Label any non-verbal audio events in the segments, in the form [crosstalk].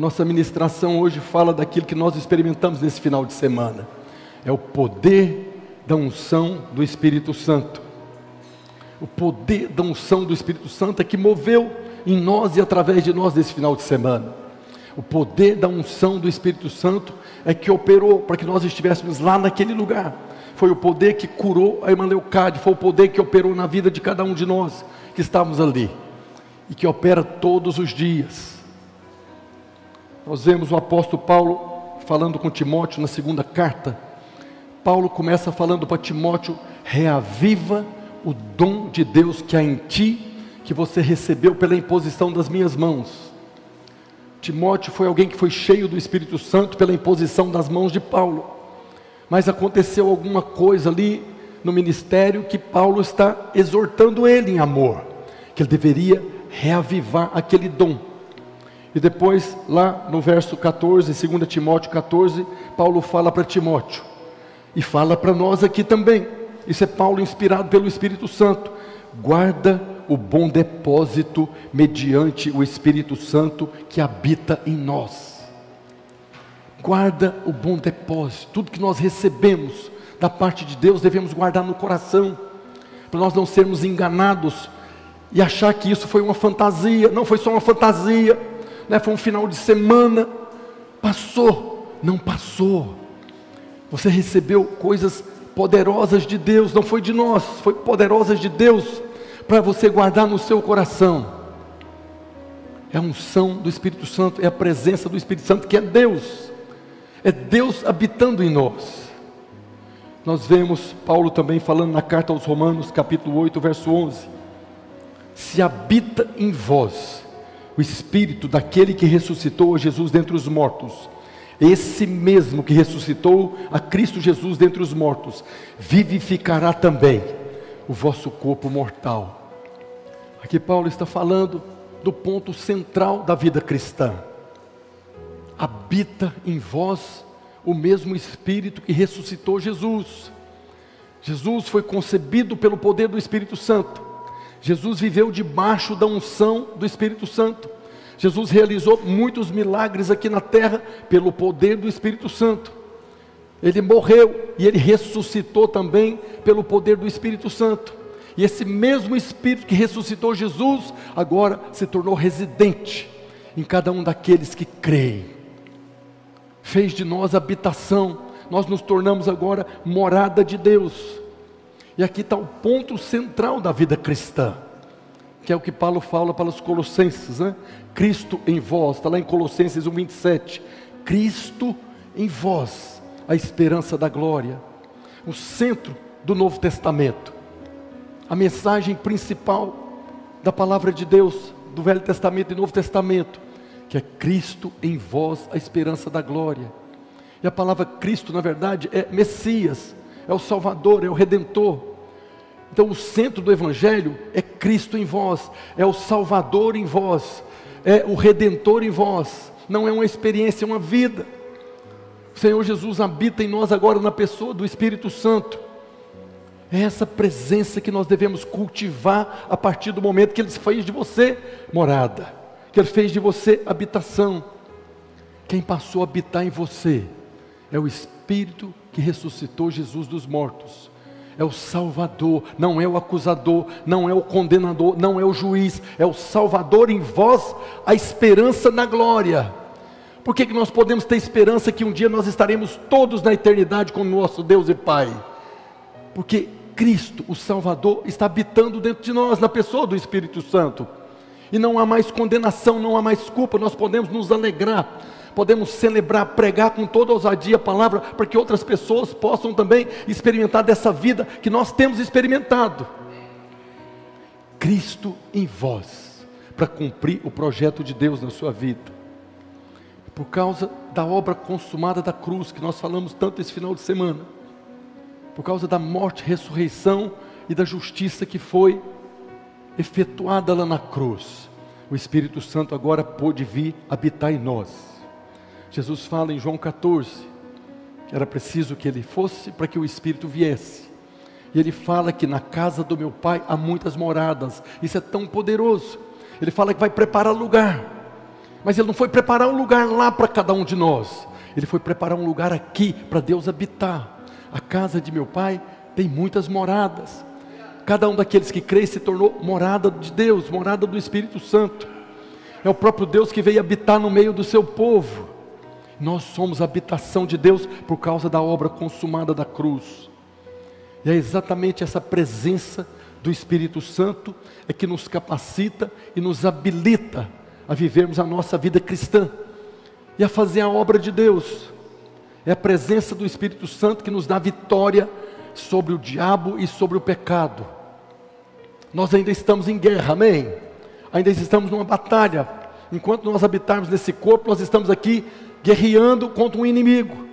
nossa ministração hoje fala daquilo que nós experimentamos nesse final de semana. É o poder da unção do Espírito Santo. O poder da unção do Espírito Santo é que moveu em nós e através de nós nesse final de semana. O poder da unção do Espírito Santo é que operou para que nós estivéssemos lá naquele lugar. Foi o poder que curou a irmã foi o poder que operou na vida de cada um de nós que estávamos ali e que opera todos os dias. Nós vemos o apóstolo Paulo falando com Timóteo na segunda carta. Paulo começa falando para Timóteo: reaviva o dom de Deus que há em ti, que você recebeu pela imposição das minhas mãos. Timóteo foi alguém que foi cheio do Espírito Santo pela imposição das mãos de Paulo. Mas aconteceu alguma coisa ali no ministério que Paulo está exortando ele em amor, que ele deveria reavivar aquele dom. E depois, lá no verso 14, 2 Timóteo 14, Paulo fala para Timóteo, e fala para nós aqui também. Isso é Paulo inspirado pelo Espírito Santo. Guarda o bom depósito mediante o Espírito Santo que habita em nós. Guarda o bom depósito, tudo que nós recebemos da parte de Deus devemos guardar no coração, para nós não sermos enganados e achar que isso foi uma fantasia, não foi só uma fantasia, né? foi um final de semana, passou, não passou. Você recebeu coisas poderosas de Deus, não foi de nós, foi poderosas de Deus para você guardar no seu coração. É a unção do Espírito Santo, é a presença do Espírito Santo que é Deus. É Deus habitando em nós. Nós vemos Paulo também falando na carta aos Romanos, capítulo 8, verso 11: Se habita em vós o espírito daquele que ressuscitou a Jesus dentre os mortos, esse mesmo que ressuscitou a Cristo Jesus dentre os mortos, vivificará também o vosso corpo mortal Aqui Paulo está falando do ponto central da vida cristã. Habita em vós o mesmo Espírito que ressuscitou Jesus. Jesus foi concebido pelo poder do Espírito Santo. Jesus viveu debaixo da unção do Espírito Santo. Jesus realizou muitos milagres aqui na terra pelo poder do Espírito Santo. Ele morreu e ele ressuscitou também pelo poder do Espírito Santo. E esse mesmo Espírito que ressuscitou Jesus, agora se tornou residente em cada um daqueles que creem. Fez de nós habitação, nós nos tornamos agora morada de Deus. E aqui está o ponto central da vida cristã, que é o que Paulo fala para os Colossenses, né? Cristo em vós, está lá em Colossenses 1,27. Cristo em vós, a esperança da glória, o centro do Novo Testamento a mensagem principal da palavra de Deus, do Velho Testamento e Novo Testamento, que é Cristo em vós, a esperança da glória. E a palavra Cristo, na verdade, é Messias, é o Salvador, é o Redentor. Então, o centro do Evangelho é Cristo em vós, é o Salvador em vós, é o Redentor em vós. Não é uma experiência, é uma vida. O Senhor Jesus habita em nós agora na pessoa do Espírito Santo. É essa presença que nós devemos cultivar a partir do momento que Ele fez de você morada, que Ele fez de você habitação. Quem passou a habitar em você é o Espírito que ressuscitou Jesus dos mortos. É o Salvador, não é o acusador, não é o condenador, não é o juiz, é o Salvador em vós, a esperança na glória. Por que, que nós podemos ter esperança que um dia nós estaremos todos na eternidade com o nosso Deus e Pai? Porque Cristo, o Salvador, está habitando dentro de nós, na pessoa do Espírito Santo. E não há mais condenação, não há mais culpa, nós podemos nos alegrar, podemos celebrar, pregar com toda ousadia a palavra, para que outras pessoas possam também experimentar dessa vida que nós temos experimentado. Cristo em vós, para cumprir o projeto de Deus na sua vida. Por causa da obra consumada da cruz, que nós falamos tanto esse final de semana por causa da morte, ressurreição e da justiça que foi efetuada lá na cruz, o Espírito Santo agora pôde vir habitar em nós. Jesus fala em João 14 que era preciso que ele fosse para que o Espírito viesse. E ele fala que na casa do meu pai há muitas moradas. Isso é tão poderoso. Ele fala que vai preparar lugar. Mas Ele não foi preparar um lugar lá para cada um de nós. Ele foi preparar um lugar aqui para Deus habitar. A casa de meu pai tem muitas moradas. Cada um daqueles que crê se tornou morada de Deus, morada do Espírito Santo. É o próprio Deus que veio habitar no meio do seu povo. Nós somos habitação de Deus por causa da obra consumada da cruz. E é exatamente essa presença do Espírito Santo é que nos capacita e nos habilita a vivermos a nossa vida cristã e a fazer a obra de Deus. É a presença do Espírito Santo que nos dá vitória sobre o diabo e sobre o pecado. Nós ainda estamos em guerra, amém? Ainda estamos numa batalha. Enquanto nós habitarmos nesse corpo, nós estamos aqui guerreando contra um inimigo.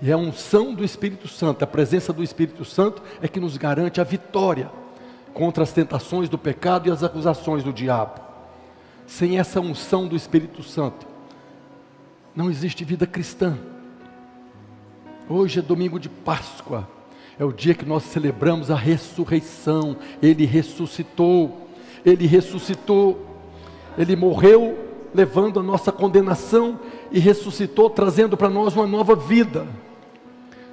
E a unção do Espírito Santo, a presença do Espírito Santo é que nos garante a vitória contra as tentações do pecado e as acusações do diabo. Sem essa unção do Espírito Santo, não existe vida cristã. Hoje é domingo de Páscoa, é o dia que nós celebramos a ressurreição. Ele ressuscitou, ele ressuscitou, ele morreu levando a nossa condenação e ressuscitou, trazendo para nós uma nova vida.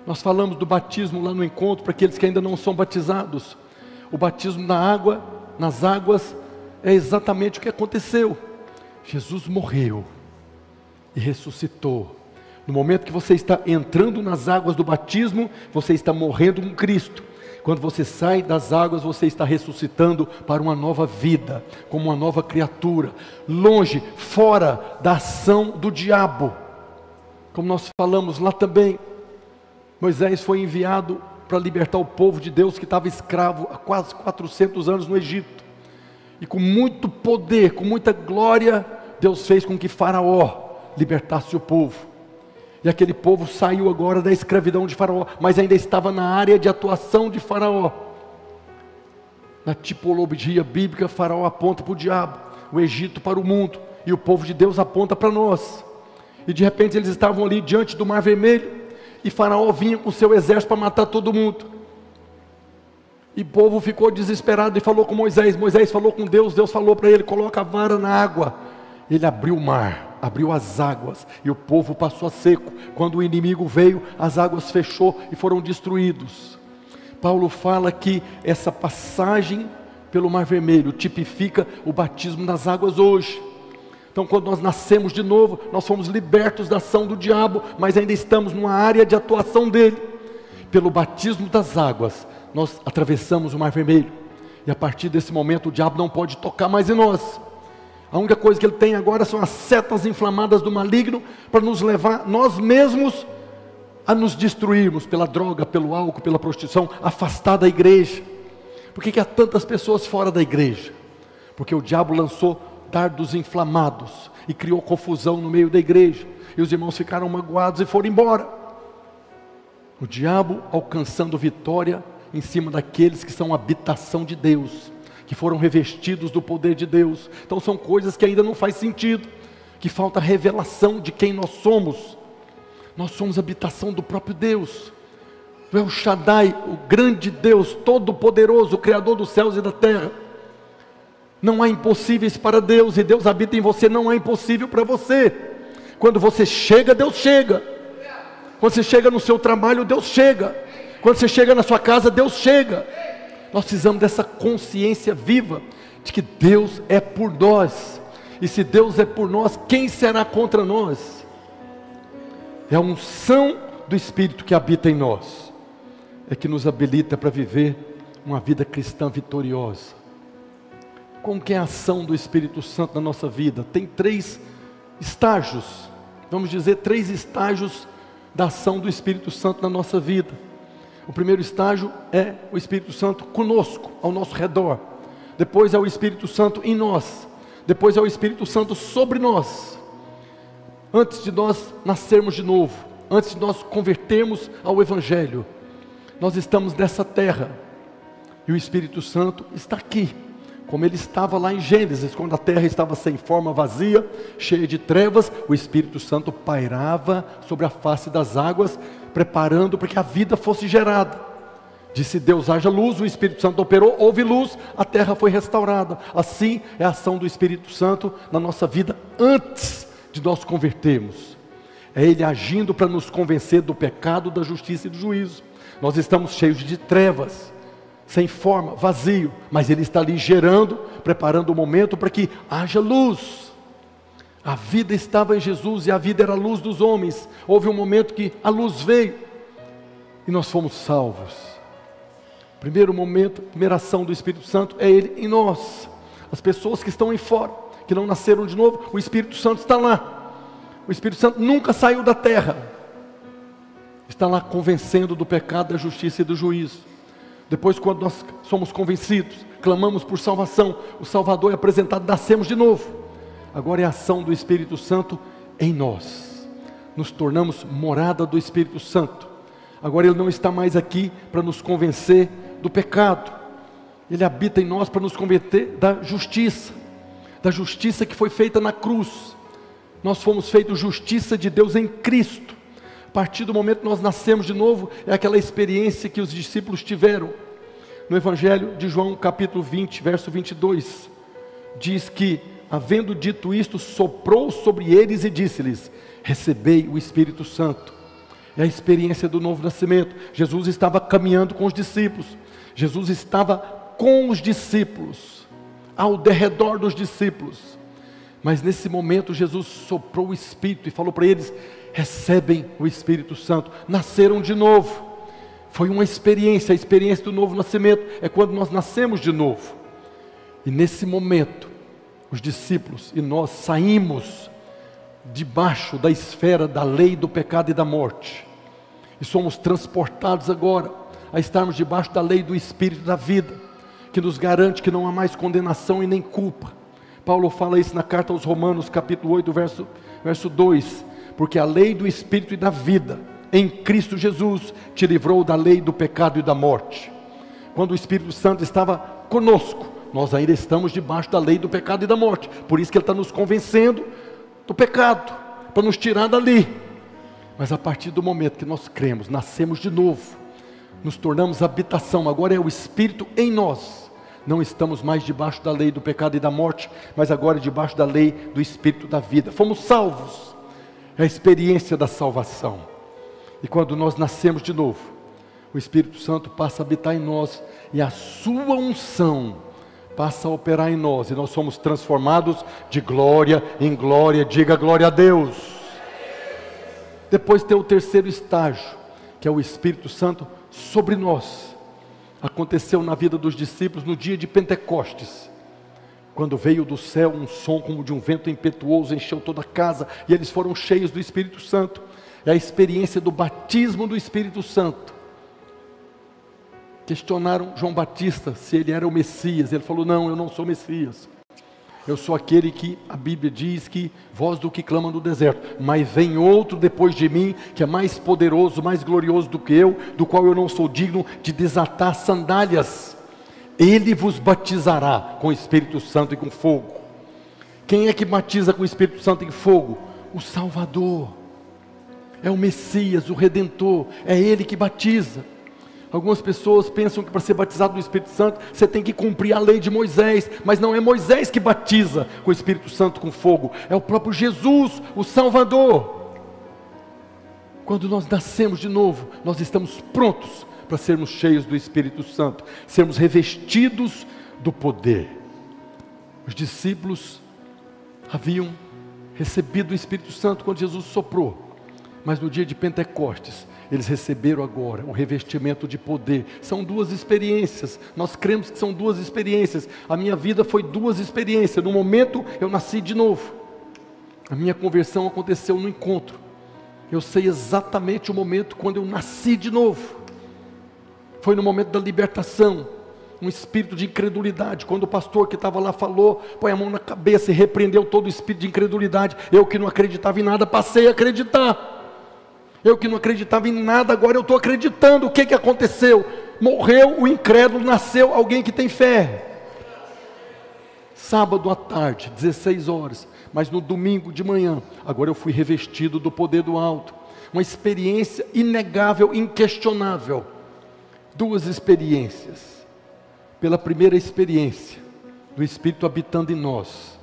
Nós falamos do batismo lá no encontro para aqueles que ainda não são batizados. O batismo na água, nas águas, é exatamente o que aconteceu. Jesus morreu e ressuscitou. No momento que você está entrando nas águas do batismo, você está morrendo com Cristo. Quando você sai das águas, você está ressuscitando para uma nova vida, como uma nova criatura, longe, fora da ação do diabo. Como nós falamos lá também, Moisés foi enviado para libertar o povo de Deus que estava escravo há quase 400 anos no Egito. E com muito poder, com muita glória, Deus fez com que Faraó libertasse o povo. E aquele povo saiu agora da escravidão de Faraó, mas ainda estava na área de atuação de Faraó. Na tipologia bíblica, Faraó aponta para o diabo, o Egito para o mundo, e o povo de Deus aponta para nós. E de repente eles estavam ali diante do Mar Vermelho, e Faraó vinha com seu exército para matar todo mundo. E o povo ficou desesperado e falou com Moisés. Moisés falou com Deus, Deus falou para ele: coloca a vara na água. Ele abriu o mar, abriu as águas, e o povo passou a seco. Quando o inimigo veio, as águas fechou e foram destruídos. Paulo fala que essa passagem pelo Mar Vermelho tipifica o batismo nas águas hoje. Então, quando nós nascemos de novo, nós fomos libertos da ação do diabo, mas ainda estamos numa área de atuação dele. Pelo batismo das águas, nós atravessamos o Mar Vermelho. E a partir desse momento, o diabo não pode tocar mais em nós. A única coisa que ele tem agora são as setas inflamadas do maligno para nos levar nós mesmos a nos destruirmos pela droga, pelo álcool, pela prostituição, afastar da igreja. Por que, que há tantas pessoas fora da igreja? Porque o diabo lançou dardos inflamados e criou confusão no meio da igreja. E os irmãos ficaram magoados e foram embora. O diabo alcançando vitória em cima daqueles que são habitação de Deus, que foram revestidos do poder de Deus. Então são coisas que ainda não faz sentido, que falta revelação de quem nós somos. Nós somos habitação do próprio Deus. Tu é o Shaddai, o grande Deus, todo-poderoso, Criador dos céus e da terra. Não há impossíveis para Deus, e Deus habita em você, não há impossível para você. Quando você chega, Deus chega. Quando você chega no seu trabalho, Deus chega. Quando você chega na sua casa, Deus chega. Nós precisamos dessa consciência viva de que Deus é por nós. E se Deus é por nós, quem será contra nós? É a unção do Espírito que habita em nós, é que nos habilita para viver uma vida cristã vitoriosa. Como que é a ação do Espírito Santo na nossa vida? Tem três estágios, vamos dizer, três estágios da ação do Espírito Santo na nossa vida. O primeiro estágio é o Espírito Santo conosco, ao nosso redor. Depois é o Espírito Santo em nós. Depois é o Espírito Santo sobre nós. Antes de nós nascermos de novo, antes de nós convertermos ao Evangelho, nós estamos nessa terra e o Espírito Santo está aqui como ele estava lá em Gênesis, quando a terra estava sem forma, vazia, cheia de trevas, o Espírito Santo pairava sobre a face das águas, preparando para que a vida fosse gerada. Disse Deus: haja luz, o Espírito Santo operou, houve luz, a terra foi restaurada. Assim é a ação do Espírito Santo na nossa vida antes de nós convertermos. É Ele agindo para nos convencer do pecado, da justiça e do juízo. Nós estamos cheios de trevas, sem forma, vazio, mas Ele está ali gerando, preparando o momento para que haja luz. A vida estava em Jesus e a vida era a luz dos homens. Houve um momento que a luz veio e nós fomos salvos. Primeiro momento, primeira ação do Espírito Santo é Ele em nós. As pessoas que estão em fora, que não nasceram de novo, o Espírito Santo está lá. O Espírito Santo nunca saiu da terra. Está lá convencendo do pecado, da justiça e do juízo. Depois, quando nós somos convencidos, clamamos por salvação, o Salvador é apresentado, nascemos de novo. Agora é a ação do Espírito Santo em nós. Nos tornamos morada do Espírito Santo. Agora ele não está mais aqui para nos convencer do pecado. Ele habita em nós para nos converter da justiça, da justiça que foi feita na cruz. Nós fomos feitos justiça de Deus em Cristo. Partir do momento que nós nascemos de novo, é aquela experiência que os discípulos tiveram. No Evangelho de João, capítulo 20, verso 22, diz que, havendo dito isto, soprou sobre eles e disse-lhes: Recebei o Espírito Santo. É a experiência do novo nascimento. Jesus estava caminhando com os discípulos. Jesus estava com os discípulos, ao derredor dos discípulos. Mas nesse momento Jesus soprou o Espírito e falou para eles: recebem o Espírito Santo, nasceram de novo. Foi uma experiência, a experiência do novo nascimento é quando nós nascemos de novo. E nesse momento, os discípulos e nós saímos debaixo da esfera da lei do pecado e da morte. E somos transportados agora a estarmos debaixo da lei do Espírito da vida, que nos garante que não há mais condenação e nem culpa. Paulo fala isso na carta aos Romanos, capítulo 8, verso, verso 2: porque a lei do Espírito e da vida, em Cristo Jesus, te livrou da lei do pecado e da morte. Quando o Espírito Santo estava conosco, nós ainda estamos debaixo da lei do pecado e da morte, por isso que Ele está nos convencendo do pecado, para nos tirar dali. Mas a partir do momento que nós cremos, nascemos de novo, nos tornamos habitação, agora é o Espírito em nós. Não estamos mais debaixo da lei do pecado e da morte, mas agora debaixo da lei do Espírito da vida. Fomos salvos. É a experiência da salvação. E quando nós nascemos de novo, o Espírito Santo passa a habitar em nós e a sua unção passa a operar em nós e nós somos transformados de glória em glória. Diga glória a Deus. Depois tem o terceiro estágio, que é o Espírito Santo sobre nós. Aconteceu na vida dos discípulos no dia de Pentecostes, quando veio do céu um som como de um vento impetuoso, encheu toda a casa e eles foram cheios do Espírito Santo. É a experiência do batismo do Espírito Santo. Questionaram João Batista se ele era o Messias. Ele falou: Não, eu não sou Messias. Eu sou aquele que a Bíblia diz que voz do que clama no deserto, mas vem outro depois de mim, que é mais poderoso, mais glorioso do que eu, do qual eu não sou digno de desatar sandálias. Ele vos batizará com o Espírito Santo e com fogo. Quem é que batiza com o Espírito Santo e fogo? O Salvador. É o Messias, o Redentor, é ele que batiza. Algumas pessoas pensam que para ser batizado no Espírito Santo você tem que cumprir a lei de Moisés, mas não é Moisés que batiza com o Espírito Santo com fogo, é o próprio Jesus, o Salvador. Quando nós nascemos de novo, nós estamos prontos para sermos cheios do Espírito Santo, sermos revestidos do poder. Os discípulos haviam recebido o Espírito Santo quando Jesus soprou, mas no dia de Pentecostes, eles receberam agora o revestimento de poder. São duas experiências. Nós cremos que são duas experiências. A minha vida foi duas experiências. No momento eu nasci de novo. A minha conversão aconteceu no encontro. Eu sei exatamente o momento quando eu nasci de novo. Foi no momento da libertação. Um espírito de incredulidade. Quando o pastor que estava lá falou, põe a mão na cabeça e repreendeu todo o espírito de incredulidade. Eu que não acreditava em nada, passei a acreditar. Eu que não acreditava em nada, agora eu estou acreditando. O que, que aconteceu? Morreu o incrédulo, nasceu alguém que tem fé. Sábado à tarde, 16 horas, mas no domingo de manhã, agora eu fui revestido do poder do alto. Uma experiência inegável, inquestionável. Duas experiências. Pela primeira experiência, do Espírito habitando em nós,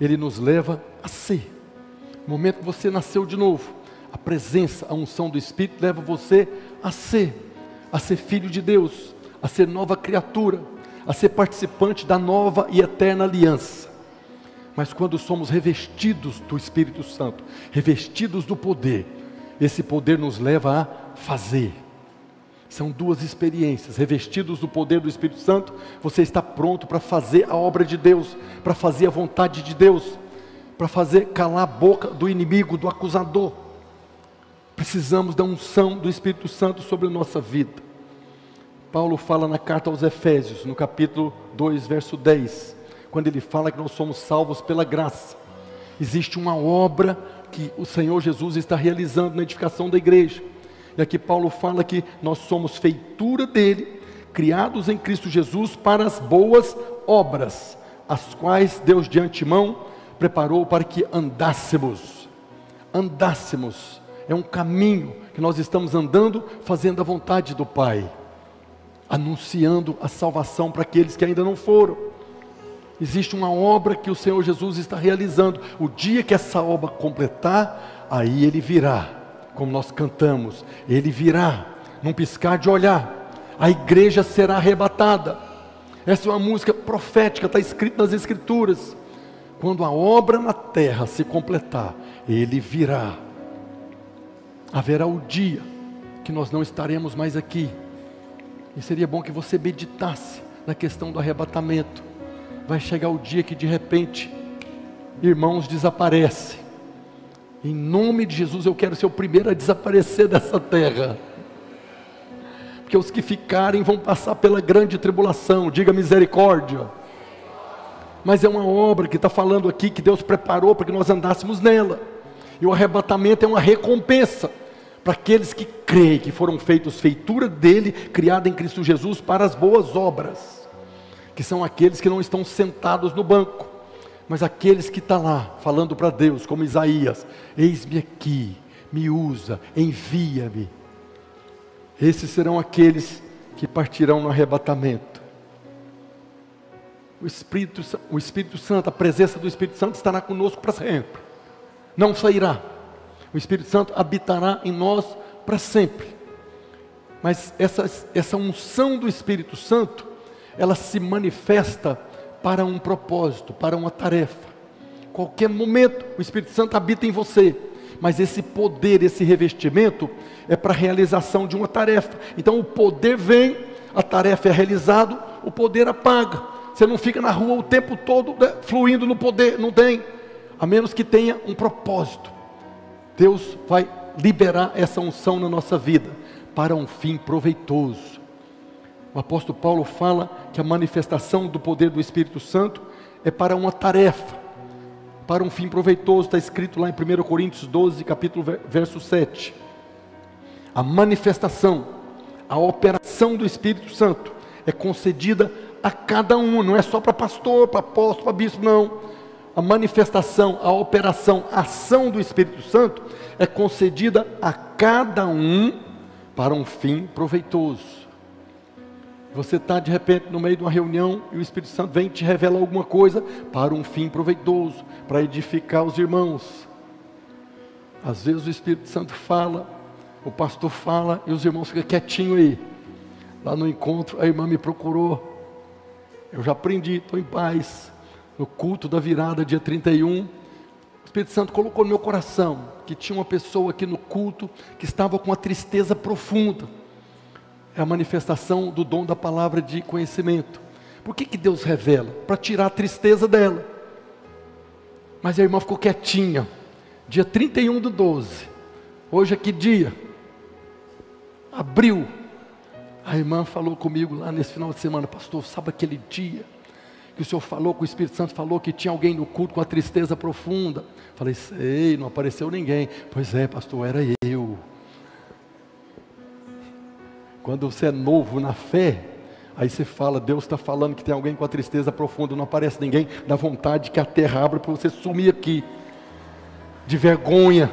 ele nos leva a ser. No momento que você nasceu de novo, a presença, a unção do Espírito leva você a ser, a ser filho de Deus, a ser nova criatura, a ser participante da nova e eterna aliança. Mas quando somos revestidos do Espírito Santo, revestidos do poder, esse poder nos leva a fazer. São duas experiências. Revestidos do poder do Espírito Santo, você está pronto para fazer a obra de Deus, para fazer a vontade de Deus, para fazer calar a boca do inimigo, do acusador. Precisamos da unção do Espírito Santo sobre a nossa vida. Paulo fala na carta aos Efésios, no capítulo 2, verso 10, quando ele fala que nós somos salvos pela graça. Existe uma obra que o Senhor Jesus está realizando na edificação da igreja. E aqui Paulo fala que nós somos feitura dele, criados em Cristo Jesus para as boas obras, as quais Deus de antemão preparou para que andássemos. Andássemos. É um caminho que nós estamos andando, fazendo a vontade do Pai anunciando a salvação para aqueles que ainda não foram. Existe uma obra que o Senhor Jesus está realizando. O dia que essa obra completar, aí ele virá, como nós cantamos, ele virá, num piscar de olhar. A igreja será arrebatada. Essa é uma música profética, está escrita nas Escrituras. Quando a obra na terra se completar, ele virá. Haverá o dia que nós não estaremos mais aqui e seria bom que você meditasse na questão do arrebatamento. Vai chegar o dia que de repente, irmãos desaparecem. Em nome de Jesus, eu quero ser o primeiro a desaparecer dessa terra. Porque os que ficarem vão passar pela grande tribulação, diga misericórdia. Mas é uma obra que está falando aqui que Deus preparou para que nós andássemos nela. E o arrebatamento é uma recompensa para aqueles que creem que foram feitos feitura dele, criada em Cristo Jesus para as boas obras, que são aqueles que não estão sentados no banco, mas aqueles que estão tá lá falando para Deus, como Isaías: Eis-me aqui, me usa, envia-me. Esses serão aqueles que partirão no arrebatamento. O Espírito, o Espírito Santo, a presença do Espírito Santo estará conosco para sempre, não sairá o Espírito Santo habitará em nós para sempre. Mas essa, essa unção do Espírito Santo, ela se manifesta para um propósito, para uma tarefa. Qualquer momento, o Espírito Santo habita em você, mas esse poder, esse revestimento, é para a realização de uma tarefa. Então o poder vem, a tarefa é realizada, o poder apaga. Você não fica na rua o tempo todo né, fluindo no poder, não tem, a menos que tenha um propósito. Deus vai liberar essa unção na nossa vida para um fim proveitoso. O apóstolo Paulo fala que a manifestação do poder do Espírito Santo é para uma tarefa, para um fim proveitoso, está escrito lá em 1 Coríntios 12, capítulo verso 7. A manifestação, a operação do Espírito Santo é concedida a cada um, não é só para pastor, para apóstolo, para bispo, não a manifestação, a operação, a ação do Espírito Santo é concedida a cada um para um fim proveitoso. Você está de repente no meio de uma reunião e o Espírito Santo vem te revela alguma coisa para um fim proveitoso, para edificar os irmãos. Às vezes o Espírito Santo fala, o pastor fala e os irmãos ficam quietinhos aí. Lá no encontro, a irmã me procurou. Eu já aprendi, estou em paz no culto da virada, dia 31, o Espírito Santo colocou no meu coração que tinha uma pessoa aqui no culto que estava com uma tristeza profunda. É a manifestação do dom da palavra de conhecimento. Por que, que Deus revela? Para tirar a tristeza dela. Mas a irmã ficou quietinha. Dia 31 do 12. Hoje é que dia? Abril. A irmã falou comigo lá nesse final de semana, pastor, sabe aquele dia? que o Senhor falou, que o Espírito Santo falou que tinha alguém no culto com a tristeza profunda. Falei, sei, não apareceu ninguém. Pois é, pastor, era eu. Quando você é novo na fé, aí você fala, Deus está falando que tem alguém com a tristeza profunda, não aparece ninguém, dá vontade que a terra abra para você sumir aqui, de vergonha.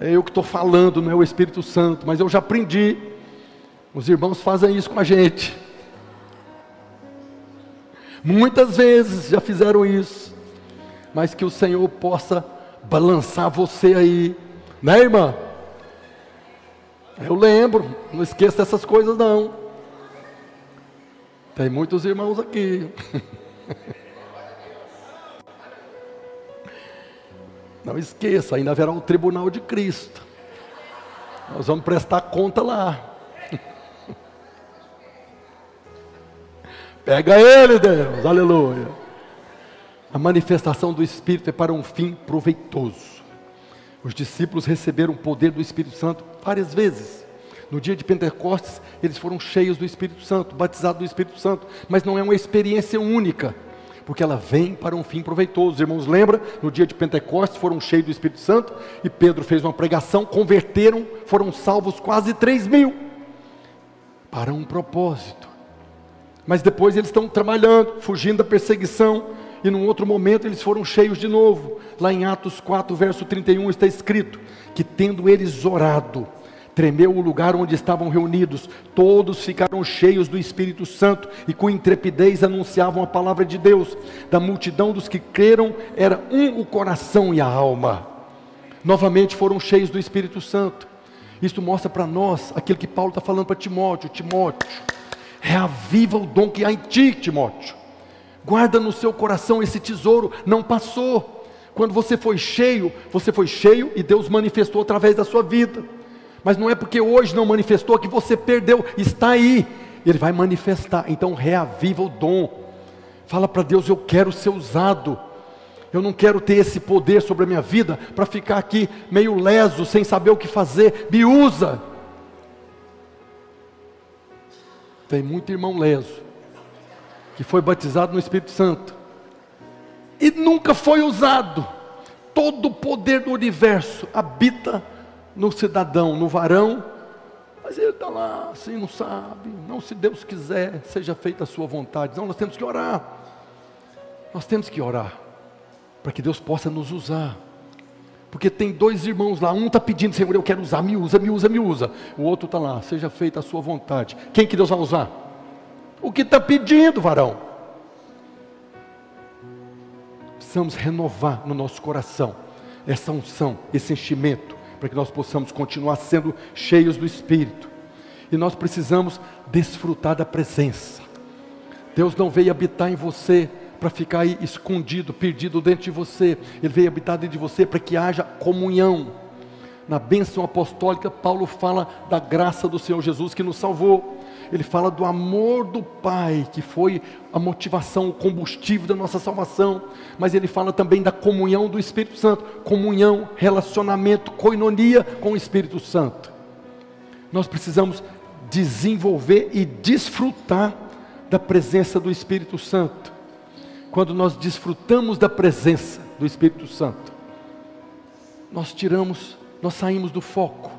É eu que estou falando, não é o Espírito Santo, mas eu já aprendi Os irmãos fazem isso com a gente. Muitas vezes já fizeram isso. Mas que o Senhor possa balançar você aí, né, irmã? Eu lembro, não esqueça dessas coisas não. Tem muitos irmãos aqui. [laughs] Não esqueça, ainda haverá o tribunal de Cristo. Nós vamos prestar conta lá. [laughs] Pega ele, Deus, aleluia. A manifestação do Espírito é para um fim proveitoso. Os discípulos receberam o poder do Espírito Santo várias vezes. No dia de Pentecostes, eles foram cheios do Espírito Santo, batizados do Espírito Santo, mas não é uma experiência única porque ela vem para um fim proveitoso. Os irmãos lembram, no dia de Pentecostes foram cheios do Espírito Santo e Pedro fez uma pregação, converteram, foram salvos quase 3 mil para um propósito. Mas depois eles estão trabalhando, fugindo da perseguição, e num outro momento eles foram cheios de novo. Lá em Atos 4, verso 31 está escrito: que tendo eles orado, Tremeu o lugar onde estavam reunidos, todos ficaram cheios do Espírito Santo e com intrepidez anunciavam a palavra de Deus. Da multidão dos que creram, era um o coração e a alma. Novamente foram cheios do Espírito Santo. Isto mostra para nós aquilo que Paulo está falando para Timóteo: Timóteo, reaviva o dom que há em ti, Timóteo. Guarda no seu coração esse tesouro, não passou. Quando você foi cheio, você foi cheio e Deus manifestou através da sua vida. Mas não é porque hoje não manifestou que você perdeu, está aí. Ele vai manifestar. Então reaviva o dom. Fala para Deus: Eu quero ser usado. Eu não quero ter esse poder sobre a minha vida para ficar aqui meio leso, sem saber o que fazer. Me usa. Tem muito irmão leso que foi batizado no Espírito Santo e nunca foi usado. Todo o poder do universo habita no cidadão, no varão, mas ele está lá, assim, não sabe. Não, se Deus quiser, seja feita a sua vontade. Não, nós temos que orar. Nós temos que orar para que Deus possa nos usar. Porque tem dois irmãos lá, um está pedindo, Senhor, eu quero usar, me usa, me usa, me usa. O outro está lá, seja feita a sua vontade. Quem que Deus vai usar? O que está pedindo, varão. Precisamos renovar no nosso coração essa unção, esse enchimento para que nós possamos continuar sendo cheios do Espírito. E nós precisamos desfrutar da presença. Deus não veio habitar em você para ficar aí escondido, perdido dentro de você. Ele veio habitar dentro de você para que haja comunhão. Na bênção apostólica, Paulo fala da graça do Senhor Jesus que nos salvou ele fala do amor do Pai, que foi a motivação, o combustível da nossa salvação, mas ele fala também da comunhão do Espírito Santo, comunhão, relacionamento, coinonia com o Espírito Santo. Nós precisamos desenvolver e desfrutar da presença do Espírito Santo. Quando nós desfrutamos da presença do Espírito Santo, nós tiramos, nós saímos do foco.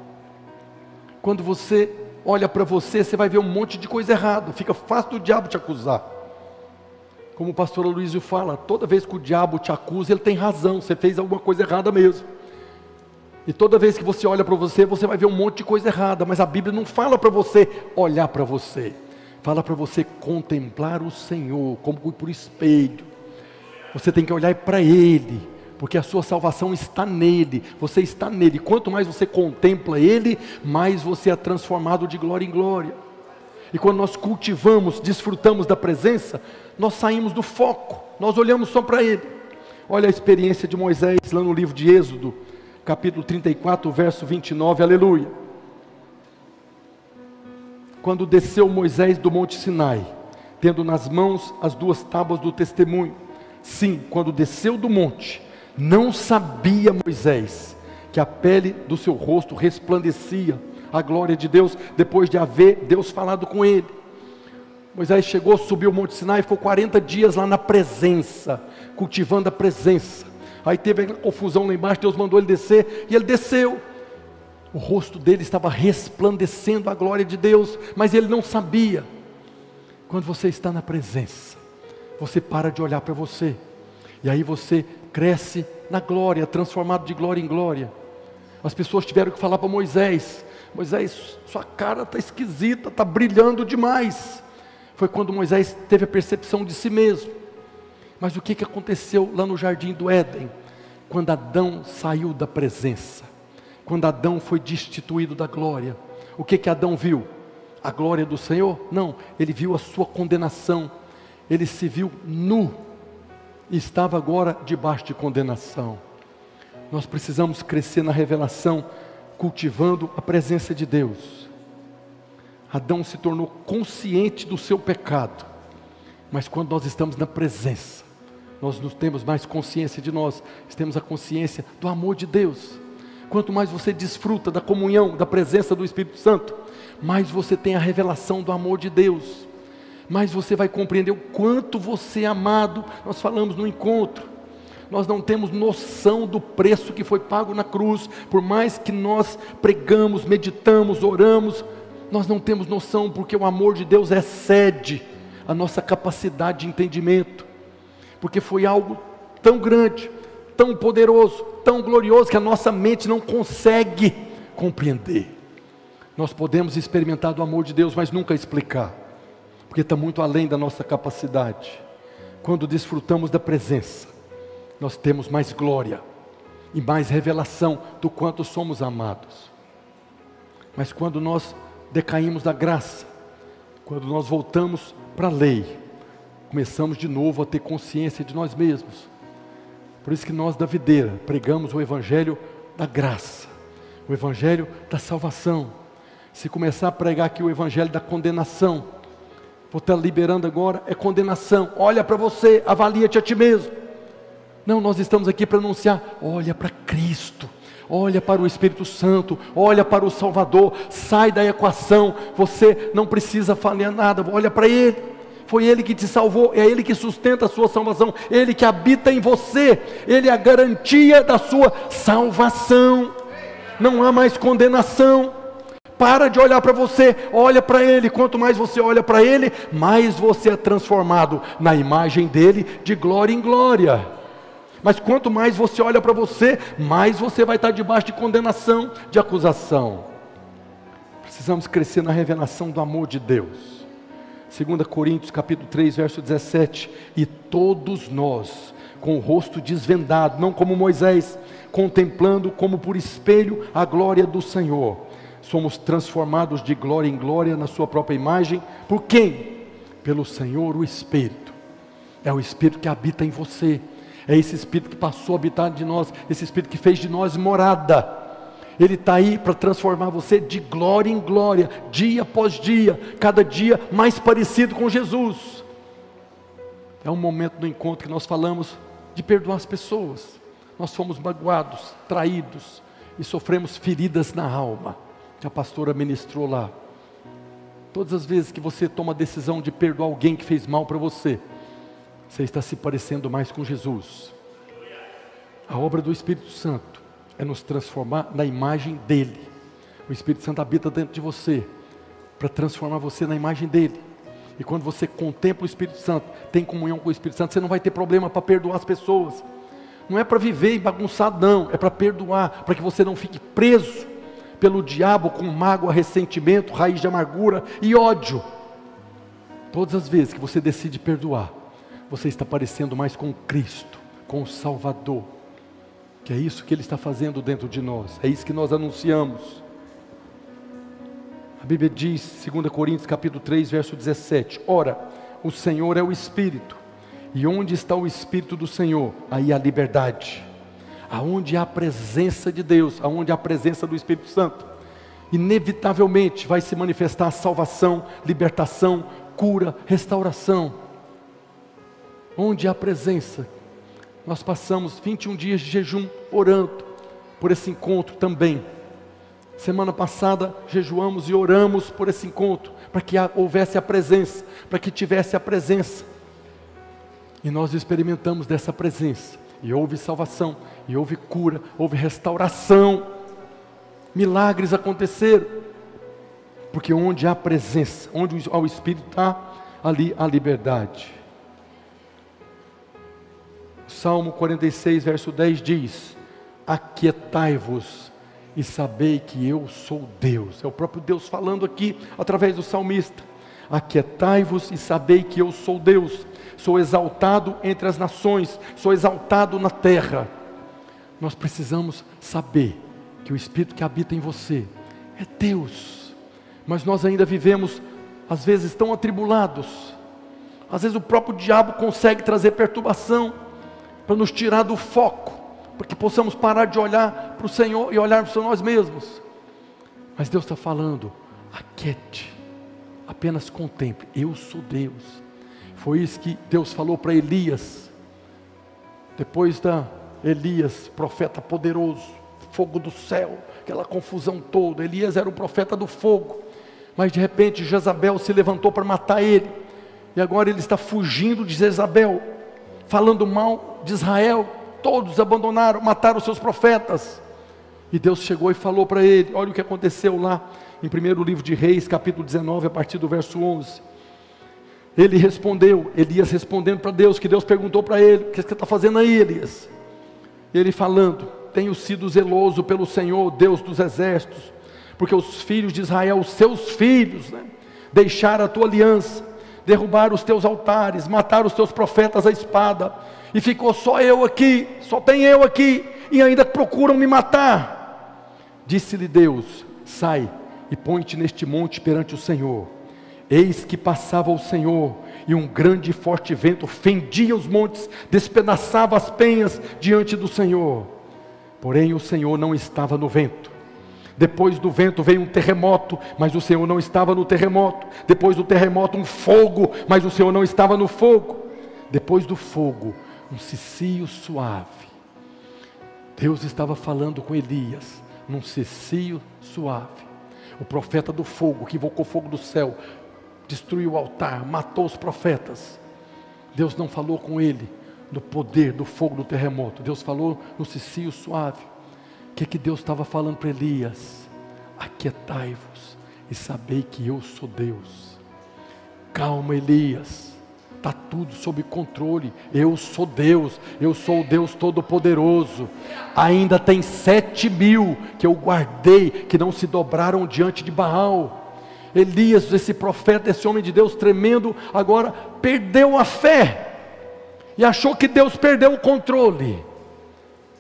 Quando você olha para você, você vai ver um monte de coisa errada, fica fácil do diabo te acusar. Como o pastor Luísio fala, toda vez que o diabo te acusa, ele tem razão, você fez alguma coisa errada mesmo. E toda vez que você olha para você, você vai ver um monte de coisa errada, mas a Bíblia não fala para você olhar para você, fala para você contemplar o Senhor como por espelho. Você tem que olhar para Ele, porque a sua salvação está nele, você está nele. Quanto mais você contempla ele, mais você é transformado de glória em glória. E quando nós cultivamos, desfrutamos da presença, nós saímos do foco, nós olhamos só para ele. Olha a experiência de Moisés lá no livro de Êxodo, capítulo 34, verso 29, aleluia. Quando desceu Moisés do monte Sinai, tendo nas mãos as duas tábuas do testemunho, sim, quando desceu do monte, não sabia Moisés que a pele do seu rosto resplandecia a glória de Deus depois de haver Deus falado com ele. Moisés chegou, subiu o Monte Sinai ficou 40 dias lá na presença, cultivando a presença. Aí teve a confusão lá embaixo, Deus mandou ele descer e ele desceu. O rosto dele estava resplandecendo a glória de Deus, mas ele não sabia. Quando você está na presença, você para de olhar para você, e aí você cresce na glória, transformado de glória em glória. As pessoas tiveram que falar para Moisés: Moisés, sua cara está esquisita, está brilhando demais. Foi quando Moisés teve a percepção de si mesmo. Mas o que, que aconteceu lá no jardim do Éden? Quando Adão saiu da presença, quando Adão foi destituído da glória, o que, que Adão viu? A glória do Senhor? Não, ele viu a sua condenação, ele se viu nu e estava agora debaixo de condenação. Nós precisamos crescer na revelação, cultivando a presença de Deus. Adão se tornou consciente do seu pecado, mas quando nós estamos na presença, nós não temos mais consciência de nós, temos a consciência do amor de Deus. Quanto mais você desfruta da comunhão, da presença do Espírito Santo, mais você tem a revelação do amor de Deus, mais você vai compreender o quanto você é amado. Nós falamos no encontro, nós não temos noção do preço que foi pago na cruz, por mais que nós pregamos, meditamos, oramos, nós não temos noção, porque o amor de Deus excede a nossa capacidade de entendimento, porque foi algo tão grande, tão poderoso, tão glorioso, que a nossa mente não consegue compreender. Nós podemos experimentar do amor de Deus, mas nunca explicar, porque está muito além da nossa capacidade. Quando desfrutamos da presença, nós temos mais glória e mais revelação do quanto somos amados. Mas quando nós decaímos da graça, quando nós voltamos para a lei, começamos de novo a ter consciência de nós mesmos. Por isso que nós da videira pregamos o evangelho da graça, o evangelho da salvação. Se começar a pregar aqui o evangelho da condenação, vou estar liberando agora é condenação. Olha para você, avalia-te a ti mesmo. Não, nós estamos aqui para anunciar: olha para Cristo, olha para o Espírito Santo, olha para o Salvador, sai da equação, você não precisa falar nada, olha para Ele. Foi Ele que te salvou, é Ele que sustenta a sua salvação, Ele que habita em você, Ele é a garantia da sua salvação. Não há mais condenação. Para de olhar para você, olha para Ele. Quanto mais você olha para Ele, mais você é transformado na imagem dele, de glória em glória. Mas quanto mais você olha para você, mais você vai estar debaixo de condenação, de acusação. Precisamos crescer na revelação do amor de Deus. 2 Coríntios capítulo 3, verso 17, e todos nós, com o rosto desvendado, não como Moisés, contemplando como por espelho a glória do Senhor, somos transformados de glória em glória na sua própria imagem, por quem? Pelo Senhor o Espírito. É o Espírito que habita em você é esse Espírito que passou a habitar de nós, esse Espírito que fez de nós morada. Ele está aí para transformar você de glória em glória, dia após dia, cada dia mais parecido com Jesus. É um momento no encontro que nós falamos de perdoar as pessoas. Nós fomos magoados, traídos e sofremos feridas na alma, que a pastora ministrou lá. Todas as vezes que você toma a decisão de perdoar alguém que fez mal para você, você está se parecendo mais com Jesus. A obra do Espírito Santo é nos transformar na imagem dele. O Espírito Santo habita dentro de você para transformar você na imagem dele. E quando você contempla o Espírito Santo, tem comunhão com o Espírito Santo, você não vai ter problema para perdoar as pessoas. Não é para viver bagunçar, não. É para perdoar, para que você não fique preso pelo diabo com mágoa, ressentimento, raiz de amargura e ódio. Todas as vezes que você decide perdoar, você está parecendo mais com Cristo, com o Salvador. Que é isso que Ele está fazendo dentro de nós, é isso que nós anunciamos. A Bíblia diz, 2 Coríntios capítulo 3, verso 17: Ora, o Senhor é o Espírito, e onde está o Espírito do Senhor? Aí há liberdade. Aonde há a presença de Deus, aonde há a presença do Espírito Santo, inevitavelmente vai se manifestar salvação, libertação, cura, restauração onde há presença. Nós passamos 21 dias de jejum orando por esse encontro também. Semana passada jejuamos e oramos por esse encontro, para que houvesse a presença, para que tivesse a presença. E nós experimentamos dessa presença, e houve salvação, e houve cura, houve restauração, milagres aconteceram, porque onde há presença, onde o Espírito está, ali há liberdade. Salmo 46, verso 10 diz: Aquietai-vos e sabei que eu sou Deus. É o próprio Deus falando aqui através do salmista. Aquietai-vos e sabei que eu sou Deus. Sou exaltado entre as nações, sou exaltado na terra. Nós precisamos saber que o Espírito que habita em você é Deus. Mas nós ainda vivemos, às vezes, tão atribulados. Às vezes o próprio diabo consegue trazer perturbação para nos tirar do foco, para que possamos parar de olhar para o Senhor e olharmos para nós mesmos. Mas Deus está falando, aquiete, apenas contemple, eu sou Deus. Foi isso que Deus falou para Elias, depois da Elias, profeta poderoso, fogo do céu, aquela confusão toda. Elias era o profeta do fogo, mas de repente Jezabel se levantou para matar ele, e agora ele está fugindo de Jezabel, falando mal de Israel. Todos abandonaram, mataram seus profetas. E Deus chegou e falou para ele: Olha o que aconteceu lá em primeiro livro de Reis, capítulo 19, a partir do verso 11. Ele respondeu, Elias respondendo para Deus, que Deus perguntou para ele: O que você está fazendo aí, Elias? Ele falando: Tenho sido zeloso pelo Senhor, Deus dos exércitos, porque os filhos de Israel, os seus filhos, né, deixaram a tua aliança, derrubaram os teus altares, mataram os teus profetas à espada, e ficou só eu aqui, só tem eu aqui, e ainda procuram me matar. Disse-lhe Deus: Sai e põe-te neste monte perante o Senhor. Eis que passava o Senhor, e um grande e forte vento fendia os montes, despedaçava as penhas diante do Senhor. Porém, o Senhor não estava no vento. Depois do vento veio um terremoto, mas o Senhor não estava no terremoto. Depois do terremoto, um fogo, mas o Senhor não estava no fogo. Depois do fogo, um cicio suave. Deus estava falando com Elias, num cicio suave. O profeta do fogo, que invocou fogo do céu, destruiu o altar, matou os profetas. Deus não falou com ele do poder do fogo do terremoto. Deus falou no cicio suave. O que, é que Deus estava falando para Elias? Aquietai-vos e sabei que eu sou Deus. Calma, Elias. Está tudo sob controle. Eu sou Deus, eu sou o Deus Todo-Poderoso. Ainda tem sete mil que eu guardei, que não se dobraram diante de Baal. Elias, esse profeta, esse homem de Deus tremendo, agora perdeu a fé e achou que Deus perdeu o controle.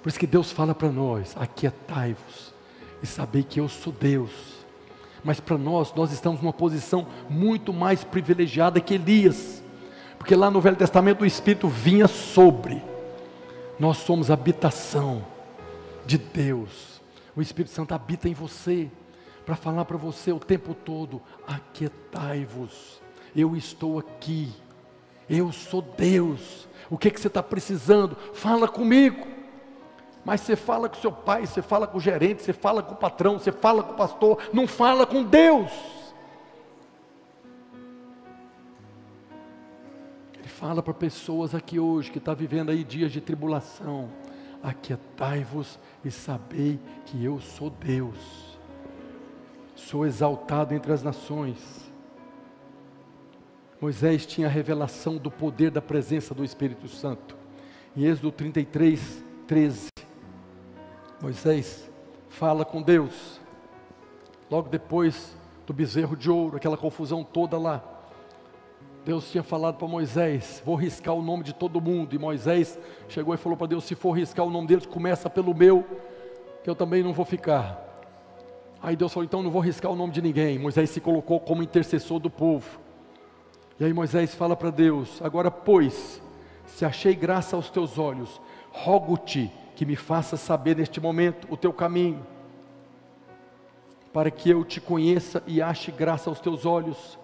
Por isso que Deus fala para nós: aquietai-vos e sabei que eu sou Deus. Mas para nós, nós estamos numa posição muito mais privilegiada que Elias, porque lá no Velho Testamento o Espírito vinha sobre, nós somos habitação de Deus, o Espírito Santo habita em você para falar para você o tempo todo: aquietai-vos, eu estou aqui, eu sou Deus. O que, que você está precisando? Fala comigo. Mas você fala com seu pai, você fala com o gerente, você fala com o patrão, você fala com o pastor, não fala com Deus. Ele fala para pessoas aqui hoje que estão tá vivendo aí dias de tribulação. Aquietai-vos e sabei que eu sou Deus sou exaltado entre as nações. Moisés tinha a revelação do poder da presença do Espírito Santo. Em Êxodo 33, 13, Moisés fala com Deus. Logo depois do bezerro de ouro, aquela confusão toda lá. Deus tinha falado para Moisés: Vou riscar o nome de todo mundo. E Moisés chegou e falou para Deus: Se for riscar o nome deles, começa pelo meu, que eu também não vou ficar. Aí Deus falou: então não vou riscar o nome de ninguém. Moisés se colocou como intercessor do povo. E aí Moisés fala para Deus: agora, pois, se achei graça aos teus olhos, rogo-te que me faças saber neste momento o teu caminho, para que eu te conheça e ache graça aos teus olhos,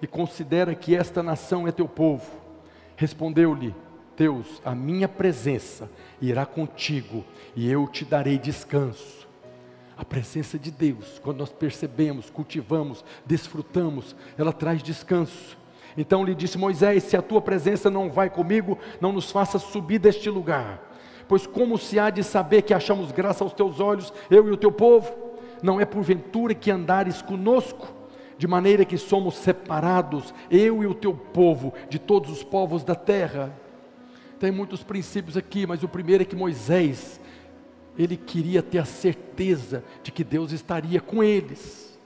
e considera que esta nação é teu povo. Respondeu-lhe Deus: a minha presença irá contigo, e eu te darei descanso. A presença de Deus, quando nós percebemos, cultivamos, desfrutamos, ela traz descanso. Então lhe disse Moisés: Se a tua presença não vai comigo, não nos faça subir deste lugar. Pois como se há de saber que achamos graça aos teus olhos, eu e o teu povo? Não é porventura que andares conosco, de maneira que somos separados, eu e o teu povo, de todos os povos da terra? Tem muitos princípios aqui, mas o primeiro é que Moisés ele queria ter a certeza de que Deus estaria com eles.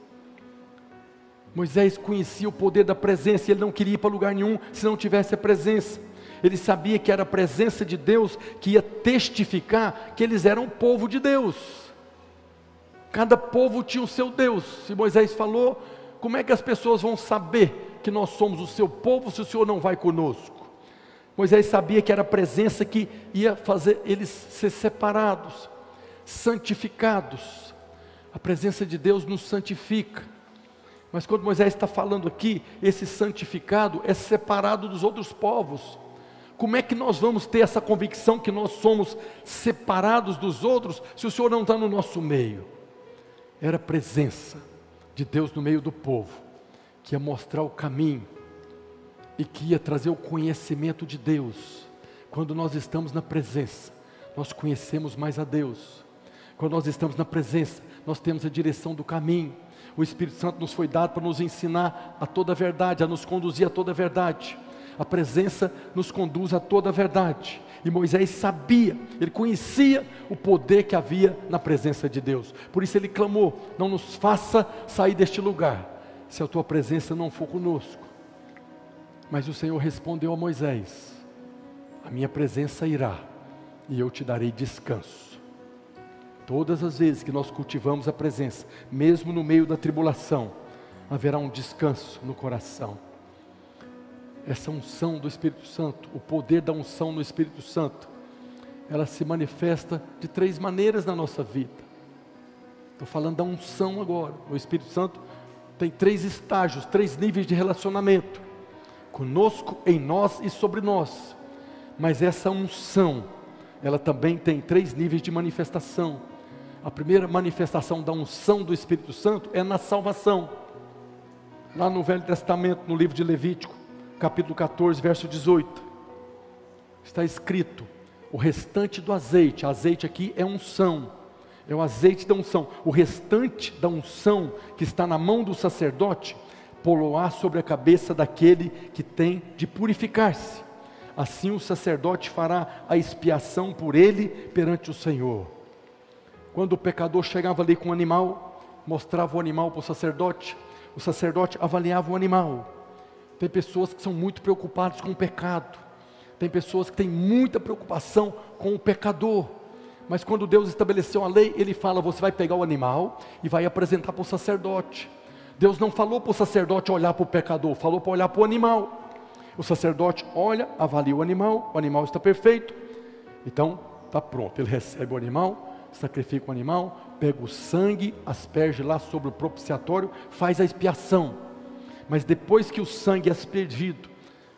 Moisés conhecia o poder da presença, e ele não queria ir para lugar nenhum se não tivesse a presença. Ele sabia que era a presença de Deus que ia testificar que eles eram o povo de Deus. Cada povo tinha o seu Deus. Se Moisés falou, como é que as pessoas vão saber que nós somos o seu povo se o Senhor não vai conosco? Moisés sabia que era a presença que ia fazer eles ser separados, santificados. A presença de Deus nos santifica. Mas quando Moisés está falando aqui, esse santificado é separado dos outros povos. Como é que nós vamos ter essa convicção que nós somos separados dos outros se o Senhor não está no nosso meio? Era a presença de Deus no meio do povo, que ia mostrar o caminho e que ia trazer o conhecimento de Deus. Quando nós estamos na presença, nós conhecemos mais a Deus. Quando nós estamos na presença, nós temos a direção do caminho. O Espírito Santo nos foi dado para nos ensinar a toda a verdade, a nos conduzir a toda a verdade a presença nos conduz a toda a verdade. E Moisés sabia, ele conhecia o poder que havia na presença de Deus. Por isso ele clamou: Não nos faça sair deste lugar, se a tua presença não for conosco. Mas o Senhor respondeu a Moisés: A minha presença irá, e eu te darei descanso. Todas as vezes que nós cultivamos a presença, mesmo no meio da tribulação, haverá um descanso no coração essa unção do Espírito Santo, o poder da unção no Espírito Santo, ela se manifesta de três maneiras na nossa vida. Estou falando da unção agora. O Espírito Santo tem três estágios, três níveis de relacionamento: conosco, em nós e sobre nós. Mas essa unção, ela também tem três níveis de manifestação. A primeira manifestação da unção do Espírito Santo é na salvação. Lá no Velho Testamento, no livro de Levítico, capítulo 14, verso 18. Está escrito: o restante do azeite, azeite aqui é unção, é o azeite da unção. O restante da unção que está na mão do sacerdote, poloá sobre a cabeça daquele que tem de purificar-se. Assim o sacerdote fará a expiação por ele perante o Senhor. Quando o pecador chegava ali com o animal, mostrava o animal para o sacerdote, o sacerdote avaliava o animal tem pessoas que são muito preocupadas com o pecado. Tem pessoas que têm muita preocupação com o pecador. Mas quando Deus estabeleceu a lei, Ele fala: você vai pegar o animal e vai apresentar para o sacerdote. Deus não falou para o sacerdote olhar para o pecador, falou para olhar para o animal. O sacerdote olha, avalia o animal, o animal está perfeito. Então, está pronto. Ele recebe o animal, sacrifica o animal, pega o sangue, asperge lá sobre o propiciatório, faz a expiação. Mas depois que o sangue é aspergido,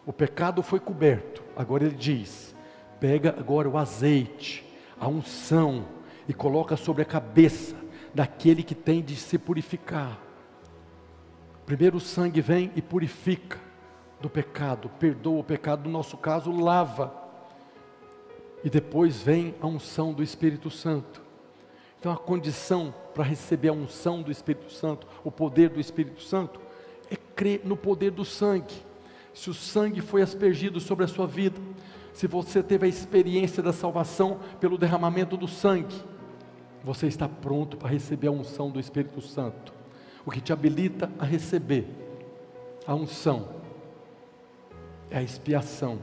o pecado foi coberto. Agora ele diz: pega agora o azeite, a unção, e coloca sobre a cabeça daquele que tem de se purificar. Primeiro o sangue vem e purifica do pecado, perdoa o pecado, no nosso caso, lava. E depois vem a unção do Espírito Santo. Então a condição para receber a unção do Espírito Santo, o poder do Espírito Santo, é crer no poder do sangue. Se o sangue foi aspergido sobre a sua vida, se você teve a experiência da salvação pelo derramamento do sangue, você está pronto para receber a unção do Espírito Santo, o que te habilita a receber a unção é a expiação.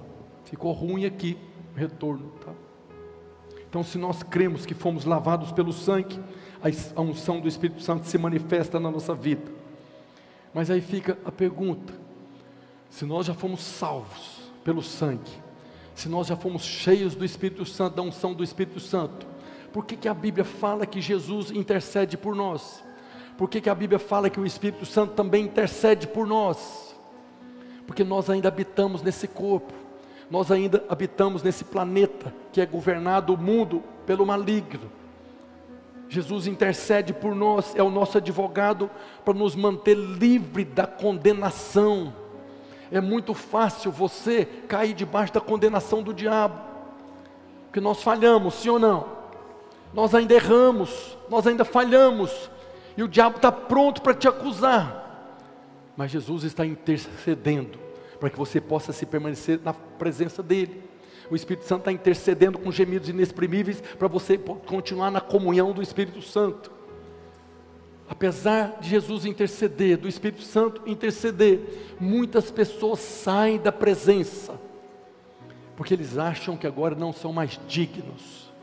Ficou ruim aqui retorno, tá? Então, se nós cremos que fomos lavados pelo sangue, a unção do Espírito Santo se manifesta na nossa vida. Mas aí fica a pergunta: se nós já fomos salvos pelo sangue, se nós já fomos cheios do Espírito Santo, da unção do Espírito Santo, por que, que a Bíblia fala que Jesus intercede por nós? Por que, que a Bíblia fala que o Espírito Santo também intercede por nós? Porque nós ainda habitamos nesse corpo, nós ainda habitamos nesse planeta que é governado o mundo pelo maligno. Jesus intercede por nós, é o nosso advogado para nos manter livre da condenação. É muito fácil você cair debaixo da condenação do diabo, porque nós falhamos, sim ou não? Nós ainda erramos, nós ainda falhamos, e o diabo está pronto para te acusar, mas Jesus está intercedendo para que você possa se permanecer na presença dEle. O Espírito Santo está intercedendo com gemidos inexprimíveis para você continuar na comunhão do Espírito Santo. Apesar de Jesus interceder, do Espírito Santo interceder, muitas pessoas saem da presença, porque eles acham que agora não são mais dignos.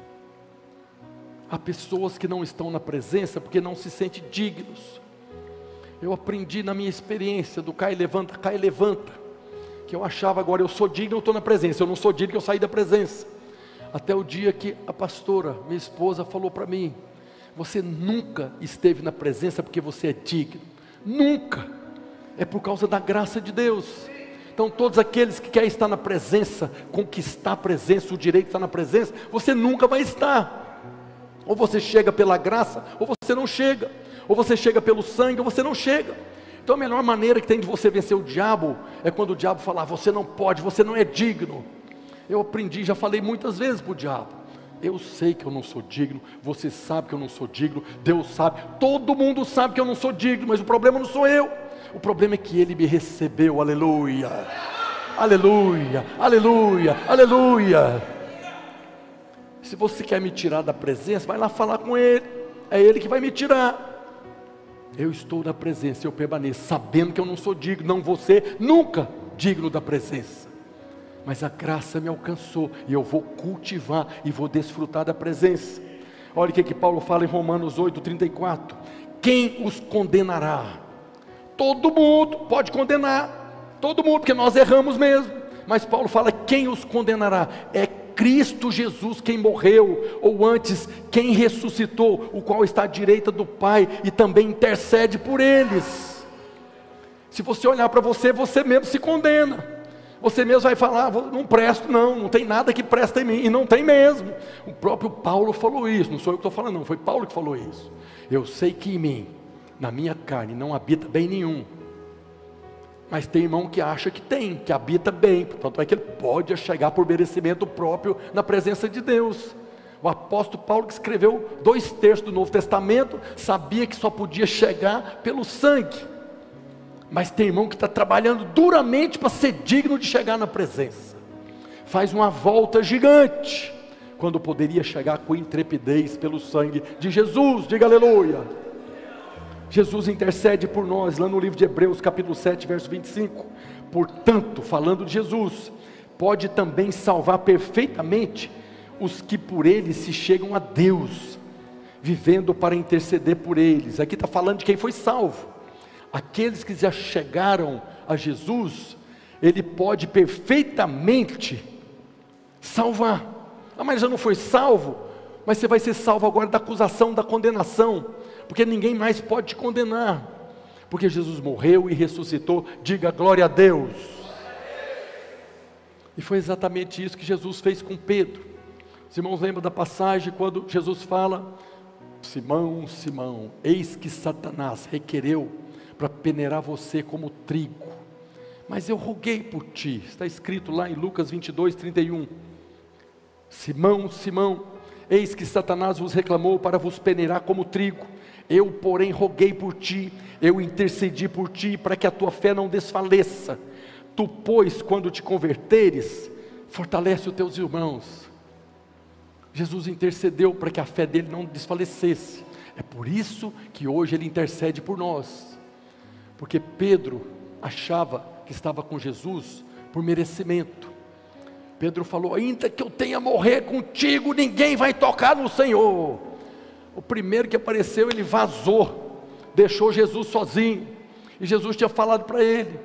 Há pessoas que não estão na presença porque não se sentem dignos. Eu aprendi na minha experiência do cai levanta, cai levanta, que eu achava agora eu sou digno, eu estou na presença, eu não sou digno, eu saí da presença. Até o dia que a pastora, minha esposa, falou para mim: você nunca esteve na presença porque você é digno. Nunca. É por causa da graça de Deus. Então, todos aqueles que querem estar na presença, conquistar a presença, o direito de estar na presença, você nunca vai estar. Ou você chega pela graça, ou você não chega. Ou você chega pelo sangue, ou você não chega. Então, a melhor maneira que tem de você vencer o diabo é quando o diabo falar: você não pode, você não é digno. Eu aprendi, já falei muitas vezes para o diabo. Eu sei que eu não sou digno, você sabe que eu não sou digno, Deus sabe, todo mundo sabe que eu não sou digno, mas o problema não sou eu, o problema é que Ele me recebeu, aleluia, aleluia, aleluia, aleluia. Se você quer me tirar da presença, vai lá falar com Ele, é Ele que vai me tirar. Eu estou na presença, eu permaneço, sabendo que eu não sou digno, não você, nunca digno da presença mas a graça me alcançou e eu vou cultivar e vou desfrutar da presença. Olha o que, que Paulo fala em Romanos 8, 34. Quem os condenará? Todo mundo pode condenar, todo mundo, porque nós erramos mesmo. Mas Paulo fala: quem os condenará? É Cristo Jesus quem morreu, ou antes, quem ressuscitou, o qual está à direita do Pai e também intercede por eles. Se você olhar para você, você mesmo se condena. Você mesmo vai falar, não presto, não, não tem nada que presta em mim, e não tem mesmo. O próprio Paulo falou isso, não sou eu que estou falando, não, foi Paulo que falou isso. Eu sei que em mim, na minha carne, não habita bem nenhum. Mas tem irmão que acha que tem, que habita bem, portanto é que ele pode chegar por merecimento próprio na presença de Deus. O apóstolo Paulo, que escreveu dois terços do Novo Testamento, sabia que só podia chegar pelo sangue. Mas tem irmão que está trabalhando duramente para ser digno de chegar na presença. Faz uma volta gigante, quando poderia chegar com intrepidez pelo sangue de Jesus. Diga aleluia. Jesus intercede por nós, lá no livro de Hebreus, capítulo 7, verso 25. Portanto, falando de Jesus, pode também salvar perfeitamente os que por ele se chegam a Deus, vivendo para interceder por eles. Aqui está falando de quem foi salvo aqueles que já chegaram a Jesus, Ele pode perfeitamente salvar. Ah, mas já não foi salvo? Mas você vai ser salvo agora da acusação, da condenação, porque ninguém mais pode te condenar, porque Jesus morreu e ressuscitou. Diga glória a Deus. E foi exatamente isso que Jesus fez com Pedro. Os irmãos lembram da passagem quando Jesus fala: Simão, Simão, eis que Satanás requereu para peneirar você como trigo. Mas eu roguei por ti, está escrito lá em Lucas 22, 31. Simão, Simão, eis que Satanás vos reclamou para vos peneirar como trigo. Eu, porém, roguei por ti, eu intercedi por ti, para que a tua fé não desfaleça. Tu, pois, quando te converteres, fortalece os teus irmãos. Jesus intercedeu para que a fé dele não desfalecesse. É por isso que hoje ele intercede por nós. Porque Pedro achava que estava com Jesus por merecimento. Pedro falou: Ainda que eu tenha morrer contigo, ninguém vai tocar no Senhor. O primeiro que apareceu, ele vazou, deixou Jesus sozinho. E Jesus tinha falado para ele: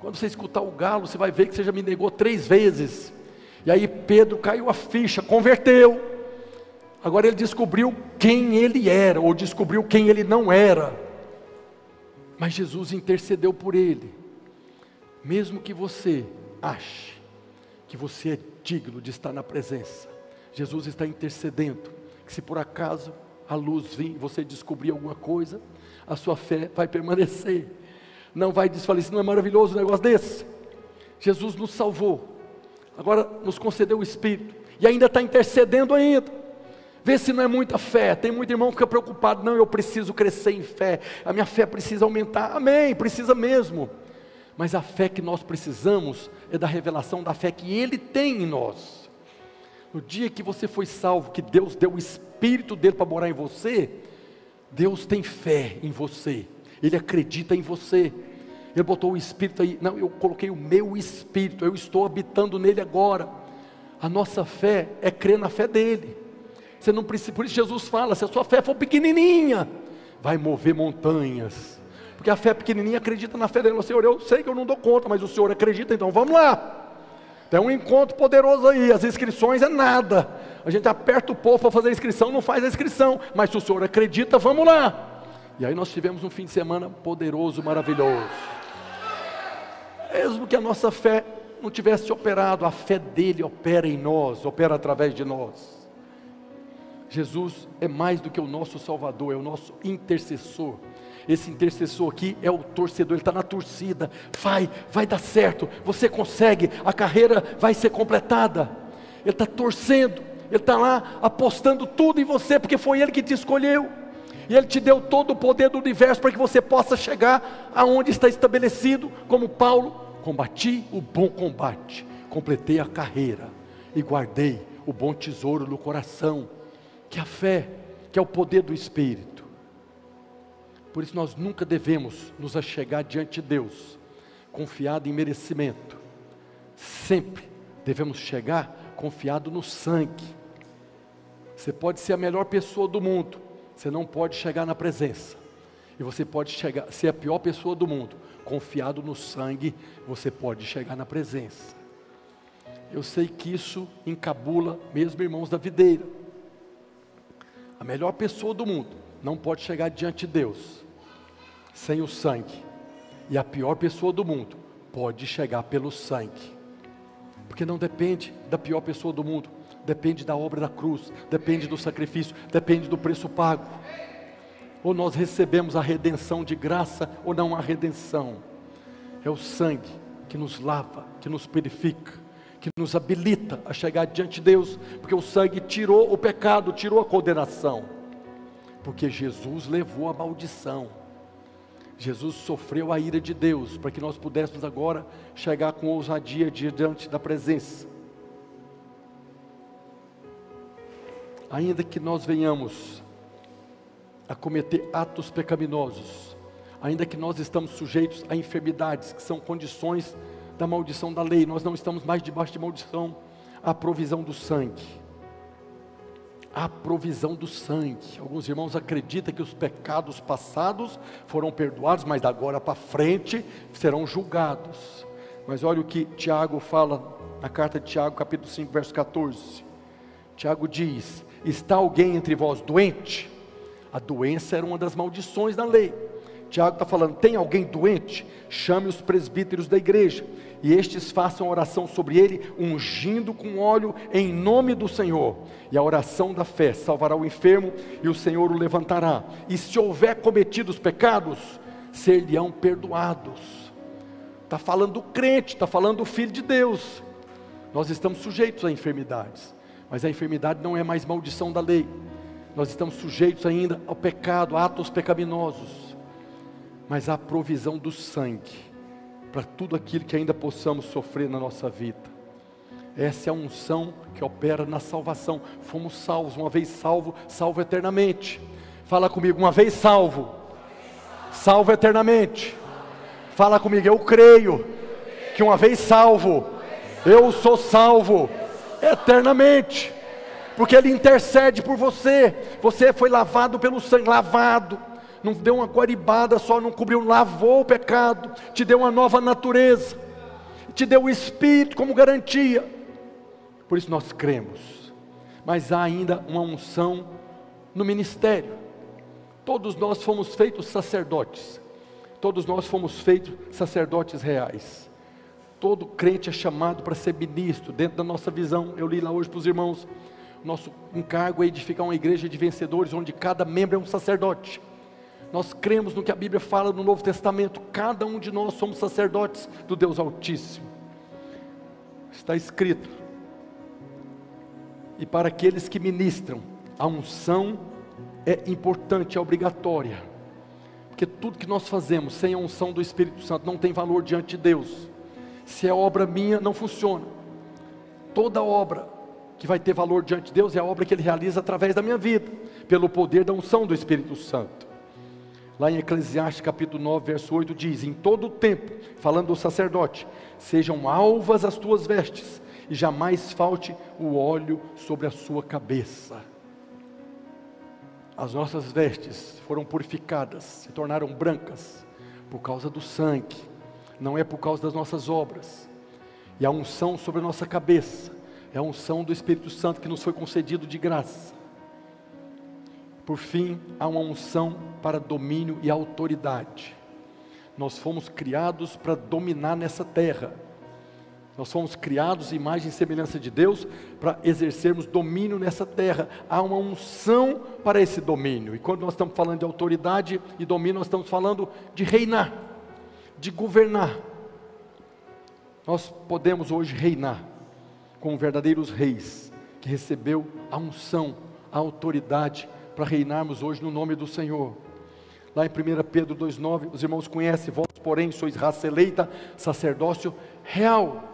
Quando você escutar o galo, você vai ver que você já me negou três vezes. E aí Pedro caiu a ficha, converteu. Agora ele descobriu quem ele era, ou descobriu quem ele não era. Mas Jesus intercedeu por ele. Mesmo que você ache que você é digno de estar na presença, Jesus está intercedendo. Que se por acaso a luz vir, você descobrir alguma coisa, a sua fé vai permanecer. Não vai desfalecer. Não é maravilhoso um negócio desse? Jesus nos salvou. Agora nos concedeu o Espírito. E ainda está intercedendo ainda. Vê se não é muita fé. Tem muito irmão que fica preocupado. Não, eu preciso crescer em fé. A minha fé precisa aumentar. Amém, precisa mesmo. Mas a fé que nós precisamos é da revelação da fé que Ele tem em nós. No dia que você foi salvo, que Deus deu o Espírito dele para morar em você, Deus tem fé em você, Ele acredita em você. Ele botou o Espírito aí, não, eu coloquei o meu Espírito, eu estou habitando nele agora. A nossa fé é crer na fé dele. Você não precisa, por isso Jesus fala: se a sua fé for pequenininha, vai mover montanhas. Porque a fé pequenininha acredita na fé dele. Senhor, eu sei que eu não dou conta, mas o Senhor acredita, então vamos lá. Tem um encontro poderoso aí, as inscrições é nada. A gente aperta o povo para fazer a inscrição, não faz a inscrição, mas se o Senhor acredita, vamos lá. E aí nós tivemos um fim de semana poderoso, maravilhoso. Mesmo que a nossa fé não tivesse operado, a fé dele opera em nós, opera através de nós. Jesus é mais do que o nosso Salvador, é o nosso intercessor. Esse intercessor aqui é o torcedor, ele está na torcida. Vai, vai dar certo, você consegue, a carreira vai ser completada. Ele está torcendo, ele está lá apostando tudo em você, porque foi ele que te escolheu. E ele te deu todo o poder do universo para que você possa chegar aonde está estabelecido, como Paulo. Combati o bom combate, completei a carreira e guardei o bom tesouro no coração, que é a fé, que é o poder do Espírito. Por isso nós nunca devemos nos achegar diante de Deus confiado em merecimento. Sempre devemos chegar confiado no sangue. Você pode ser a melhor pessoa do mundo, você não pode chegar na presença. E você pode chegar, ser a pior pessoa do mundo, confiado no sangue, você pode chegar na presença. Eu sei que isso encabula mesmo irmãos da videira. A melhor pessoa do mundo não pode chegar diante de Deus sem o sangue. E a pior pessoa do mundo pode chegar pelo sangue. Porque não depende da pior pessoa do mundo, depende da obra da cruz, depende do sacrifício, depende do preço pago. Ou nós recebemos a redenção de graça ou não há redenção. É o sangue que nos lava, que nos purifica, que nos habilita a chegar diante de Deus, porque o sangue tirou o pecado, tirou a condenação. Porque Jesus levou a maldição. Jesus sofreu a ira de Deus para que nós pudéssemos agora chegar com ousadia diante da presença. Ainda que nós venhamos a cometer atos pecaminosos, ainda que nós estamos sujeitos a enfermidades, que são condições da maldição da lei, nós não estamos mais debaixo de maldição, a provisão do sangue a provisão do sangue. Alguns irmãos acreditam que os pecados passados foram perdoados, mas da agora para frente serão julgados. Mas olha o que Tiago fala na carta de Tiago, capítulo 5, verso 14. Tiago diz: Está alguém entre vós doente? A doença era uma das maldições da lei. Tiago está falando: tem alguém doente? Chame os presbíteros da igreja, e estes façam oração sobre ele, ungindo com óleo em nome do Senhor. E a oração da fé salvará o enfermo, e o Senhor o levantará. E se houver cometido os pecados, ser-lhe-ão perdoados. Está falando do crente, está falando do filho de Deus. Nós estamos sujeitos a enfermidades, mas a enfermidade não é mais maldição da lei. Nós estamos sujeitos ainda ao pecado, a atos pecaminosos mas a provisão do sangue para tudo aquilo que ainda possamos sofrer na nossa vida. Essa é a unção que opera na salvação. Fomos salvos, uma vez salvo, salvo eternamente. Fala comigo, uma vez salvo, salvo eternamente. Fala comigo, eu creio que uma vez salvo, eu sou salvo eternamente. Porque Ele intercede por você. Você foi lavado pelo sangue, lavado não deu uma guaribada só, não cobriu, lavou o pecado, te deu uma nova natureza, te deu o Espírito como garantia. Por isso nós cremos, mas há ainda uma unção no ministério. Todos nós fomos feitos sacerdotes, todos nós fomos feitos sacerdotes reais. Todo crente é chamado para ser ministro, dentro da nossa visão. Eu li lá hoje para os irmãos. Nosso encargo é edificar uma igreja de vencedores, onde cada membro é um sacerdote. Nós cremos no que a Bíblia fala no Novo Testamento. Cada um de nós somos sacerdotes do Deus Altíssimo. Está escrito. E para aqueles que ministram, a unção é importante, é obrigatória. Porque tudo que nós fazemos sem a unção do Espírito Santo não tem valor diante de Deus. Se é obra minha, não funciona. Toda obra que vai ter valor diante de Deus é a obra que Ele realiza através da minha vida, pelo poder da unção do Espírito Santo. Lá em Eclesiastes capítulo 9, verso 8 diz: Em todo o tempo, falando do sacerdote, sejam alvas as tuas vestes, e jamais falte o óleo sobre a sua cabeça. As nossas vestes foram purificadas, se tornaram brancas, por causa do sangue, não é por causa das nossas obras. E a unção sobre a nossa cabeça é a unção do Espírito Santo que nos foi concedido de graça. Por fim, há uma unção para domínio e autoridade. Nós fomos criados para dominar nessa terra. Nós fomos criados, imagem e semelhança de Deus, para exercermos domínio nessa terra. Há uma unção para esse domínio. E quando nós estamos falando de autoridade e domínio, nós estamos falando de reinar, de governar. Nós podemos hoje reinar como verdadeiros reis, que recebeu a unção, a autoridade para reinarmos hoje no nome do Senhor. Lá em 1 Pedro 2,9, os irmãos conhecem, vós, porém, sois raça eleita, sacerdócio real.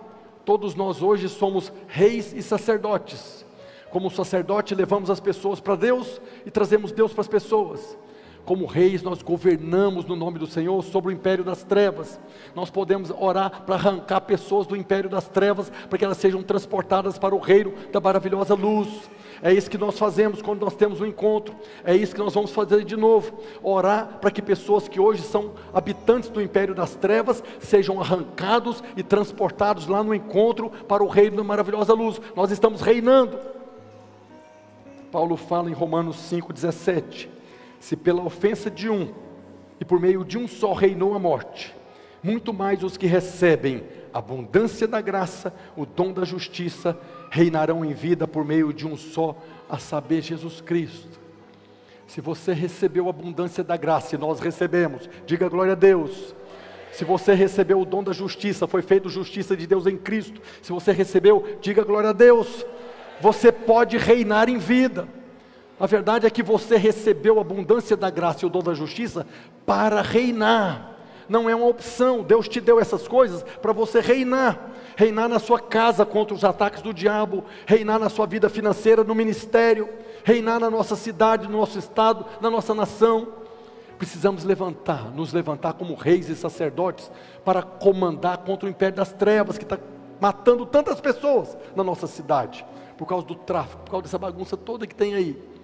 Todos nós hoje somos reis e sacerdotes. Como sacerdote, levamos as pessoas para Deus e trazemos Deus para as pessoas. Como reis, nós governamos no nome do Senhor sobre o império das trevas. Nós podemos orar para arrancar pessoas do império das trevas, para que elas sejam transportadas para o reino da maravilhosa luz. É isso que nós fazemos quando nós temos um encontro. É isso que nós vamos fazer de novo. Orar para que pessoas que hoje são habitantes do império das trevas sejam arrancados e transportados lá no encontro para o reino da maravilhosa luz. Nós estamos reinando. Paulo fala em Romanos 5,17: Se pela ofensa de um e por meio de um só reinou a morte, muito mais os que recebem a abundância da graça, o dom da justiça, reinarão em vida por meio de um só, a saber, Jesus Cristo. Se você recebeu a abundância da graça, e nós recebemos, diga glória a Deus. Se você recebeu o dom da justiça, foi feito justiça de Deus em Cristo. Se você recebeu, diga glória a Deus. Você pode reinar em vida. A verdade é que você recebeu a abundância da graça e o dom da justiça para reinar. Não é uma opção. Deus te deu essas coisas para você reinar reinar na sua casa contra os ataques do diabo, reinar na sua vida financeira, no ministério, reinar na nossa cidade, no nosso estado, na nossa nação. Precisamos levantar, nos levantar como reis e sacerdotes para comandar contra o império das trevas que está matando tantas pessoas na nossa cidade, por causa do tráfico, por causa dessa bagunça toda que tem aí.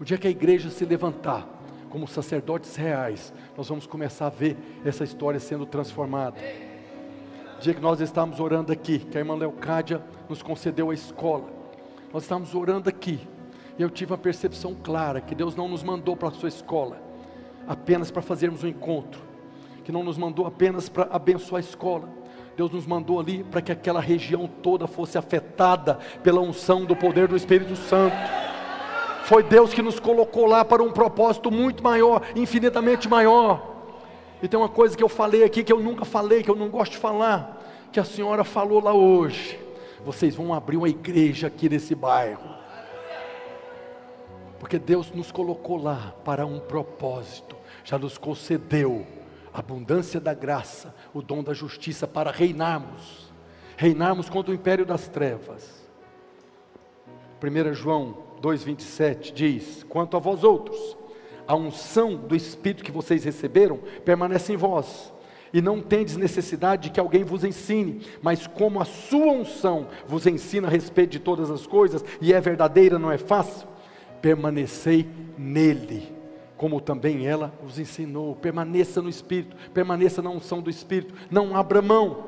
O dia que a igreja se levantar como sacerdotes reais, nós vamos começar a ver essa história sendo transformada dia que nós estávamos orando aqui, que a irmã Leocádia nos concedeu a escola, nós estávamos orando aqui, e eu tive uma percepção clara que Deus não nos mandou para a sua escola apenas para fazermos um encontro, que não nos mandou apenas para abençoar a escola, Deus nos mandou ali para que aquela região toda fosse afetada pela unção do poder do Espírito Santo. Foi Deus que nos colocou lá para um propósito muito maior, infinitamente maior. E tem uma coisa que eu falei aqui que eu nunca falei, que eu não gosto de falar, que a senhora falou lá hoje. Vocês vão abrir uma igreja aqui nesse bairro. Porque Deus nos colocou lá para um propósito, já nos concedeu a abundância da graça, o dom da justiça para reinarmos, reinarmos contra o império das trevas. 1 João 2,27 diz: Quanto a vós outros, a unção do Espírito que vocês receberam permanece em vós. E não tendes necessidade de que alguém vos ensine, mas como a sua unção vos ensina a respeito de todas as coisas, e é verdadeira, não é fácil, permanecei nele, como também ela os ensinou. Permaneça no Espírito, permaneça na unção do Espírito, não abra mão.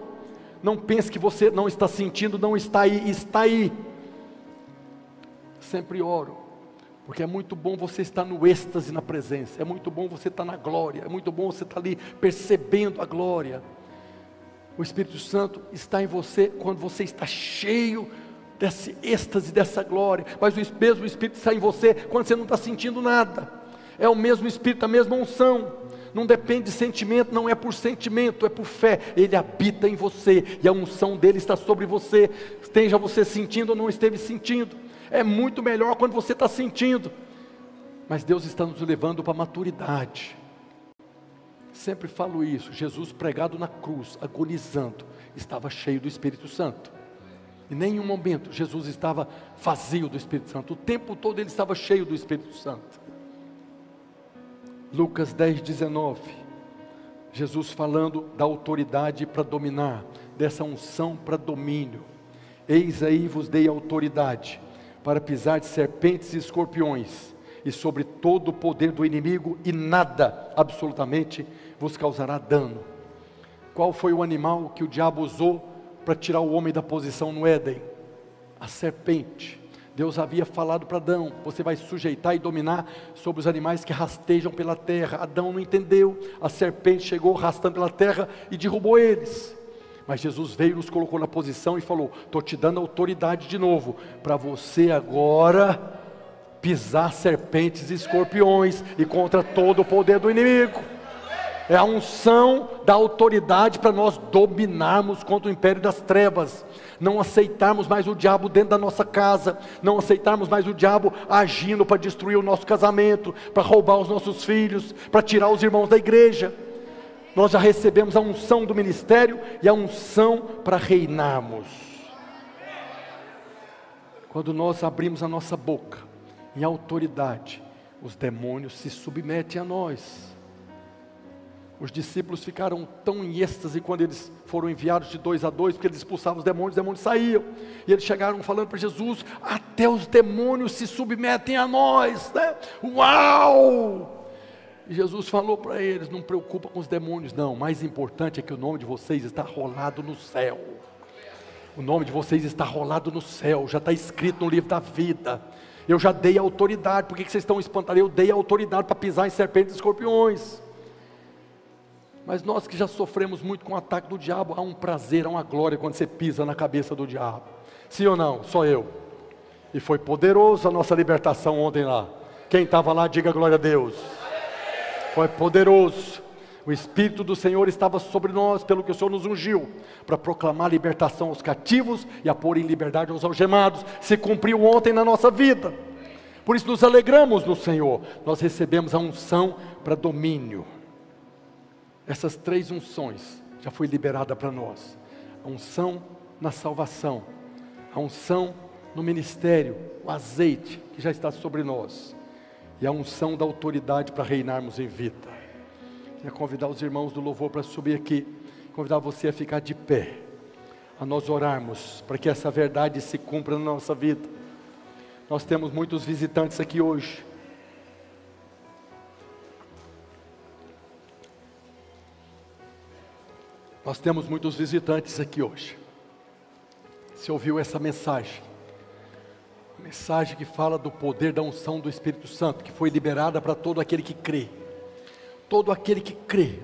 Não pense que você não está sentindo, não está aí, está aí. Sempre oro porque é muito bom você estar no êxtase na presença, é muito bom você estar na glória, é muito bom você estar ali percebendo a glória. O Espírito Santo está em você quando você está cheio desse êxtase, dessa glória, mas o mesmo Espírito está em você quando você não está sentindo nada. É o mesmo Espírito, a mesma unção. Não depende de sentimento, não é por sentimento, é por fé. Ele habita em você e a unção dele está sobre você. Esteja você sentindo ou não esteve sentindo. É muito melhor quando você está sentindo. Mas Deus está nos levando para a maturidade. Sempre falo isso. Jesus pregado na cruz, agonizando, estava cheio do Espírito Santo. Em nenhum momento Jesus estava vazio do Espírito Santo. O tempo todo ele estava cheio do Espírito Santo. Lucas 10, 19. Jesus falando da autoridade para dominar, dessa unção para domínio. Eis aí vos dei autoridade para pisar de serpentes e escorpiões e sobre todo o poder do inimigo, e nada, absolutamente, vos causará dano. Qual foi o animal que o diabo usou para tirar o homem da posição no Éden? A serpente. Deus havia falado para Adão: você vai sujeitar e dominar sobre os animais que rastejam pela terra. Adão não entendeu, a serpente chegou arrastando pela terra e derrubou eles. Mas Jesus veio, nos colocou na posição e falou: Estou te dando autoridade de novo, para você agora pisar serpentes e escorpiões e contra todo o poder do inimigo. É a unção da autoridade para nós dominarmos contra o império das trevas, não aceitarmos mais o diabo dentro da nossa casa, não aceitarmos mais o diabo agindo para destruir o nosso casamento, para roubar os nossos filhos, para tirar os irmãos da igreja. Nós já recebemos a unção do ministério e a unção para reinarmos. Quando nós abrimos a nossa boca, em autoridade, os demônios se submetem a nós. Os discípulos ficaram tão em êxtase quando eles foram enviados de dois a dois, porque eles expulsavam os demônios, os demônios saíam. E eles chegaram falando para Jesus: até os demônios se submetem a nós. Né? Uau! E Jesus falou para eles: não preocupa com os demônios, não. O mais importante é que o nome de vocês está rolado no céu. O nome de vocês está rolado no céu, já está escrito no livro da vida. Eu já dei autoridade, por que vocês estão espantados? Eu dei autoridade para pisar em serpentes e escorpiões. Mas nós que já sofremos muito com o ataque do diabo, há um prazer, há uma glória quando você pisa na cabeça do diabo. Sim ou não? Só eu. E foi poderoso a nossa libertação ontem lá. Quem estava lá, diga glória a Deus. Foi poderoso. O Espírito do Senhor estava sobre nós, pelo que o Senhor nos ungiu, para proclamar libertação aos cativos e a pôr em liberdade aos algemados. Se cumpriu ontem na nossa vida. Por isso nos alegramos no Senhor. Nós recebemos a unção para domínio. Essas três unções já foi liberada para nós. A unção na salvação, a unção no ministério, o azeite que já está sobre nós, e a unção da autoridade para reinarmos em vida. Queria convidar os irmãos do louvor para subir aqui, convidar você a ficar de pé, a nós orarmos, para que essa verdade se cumpra na nossa vida. Nós temos muitos visitantes aqui hoje. Nós temos muitos visitantes aqui hoje. Você ouviu essa mensagem? Mensagem que fala do poder da unção do Espírito Santo, que foi liberada para todo aquele que crê todo aquele que crê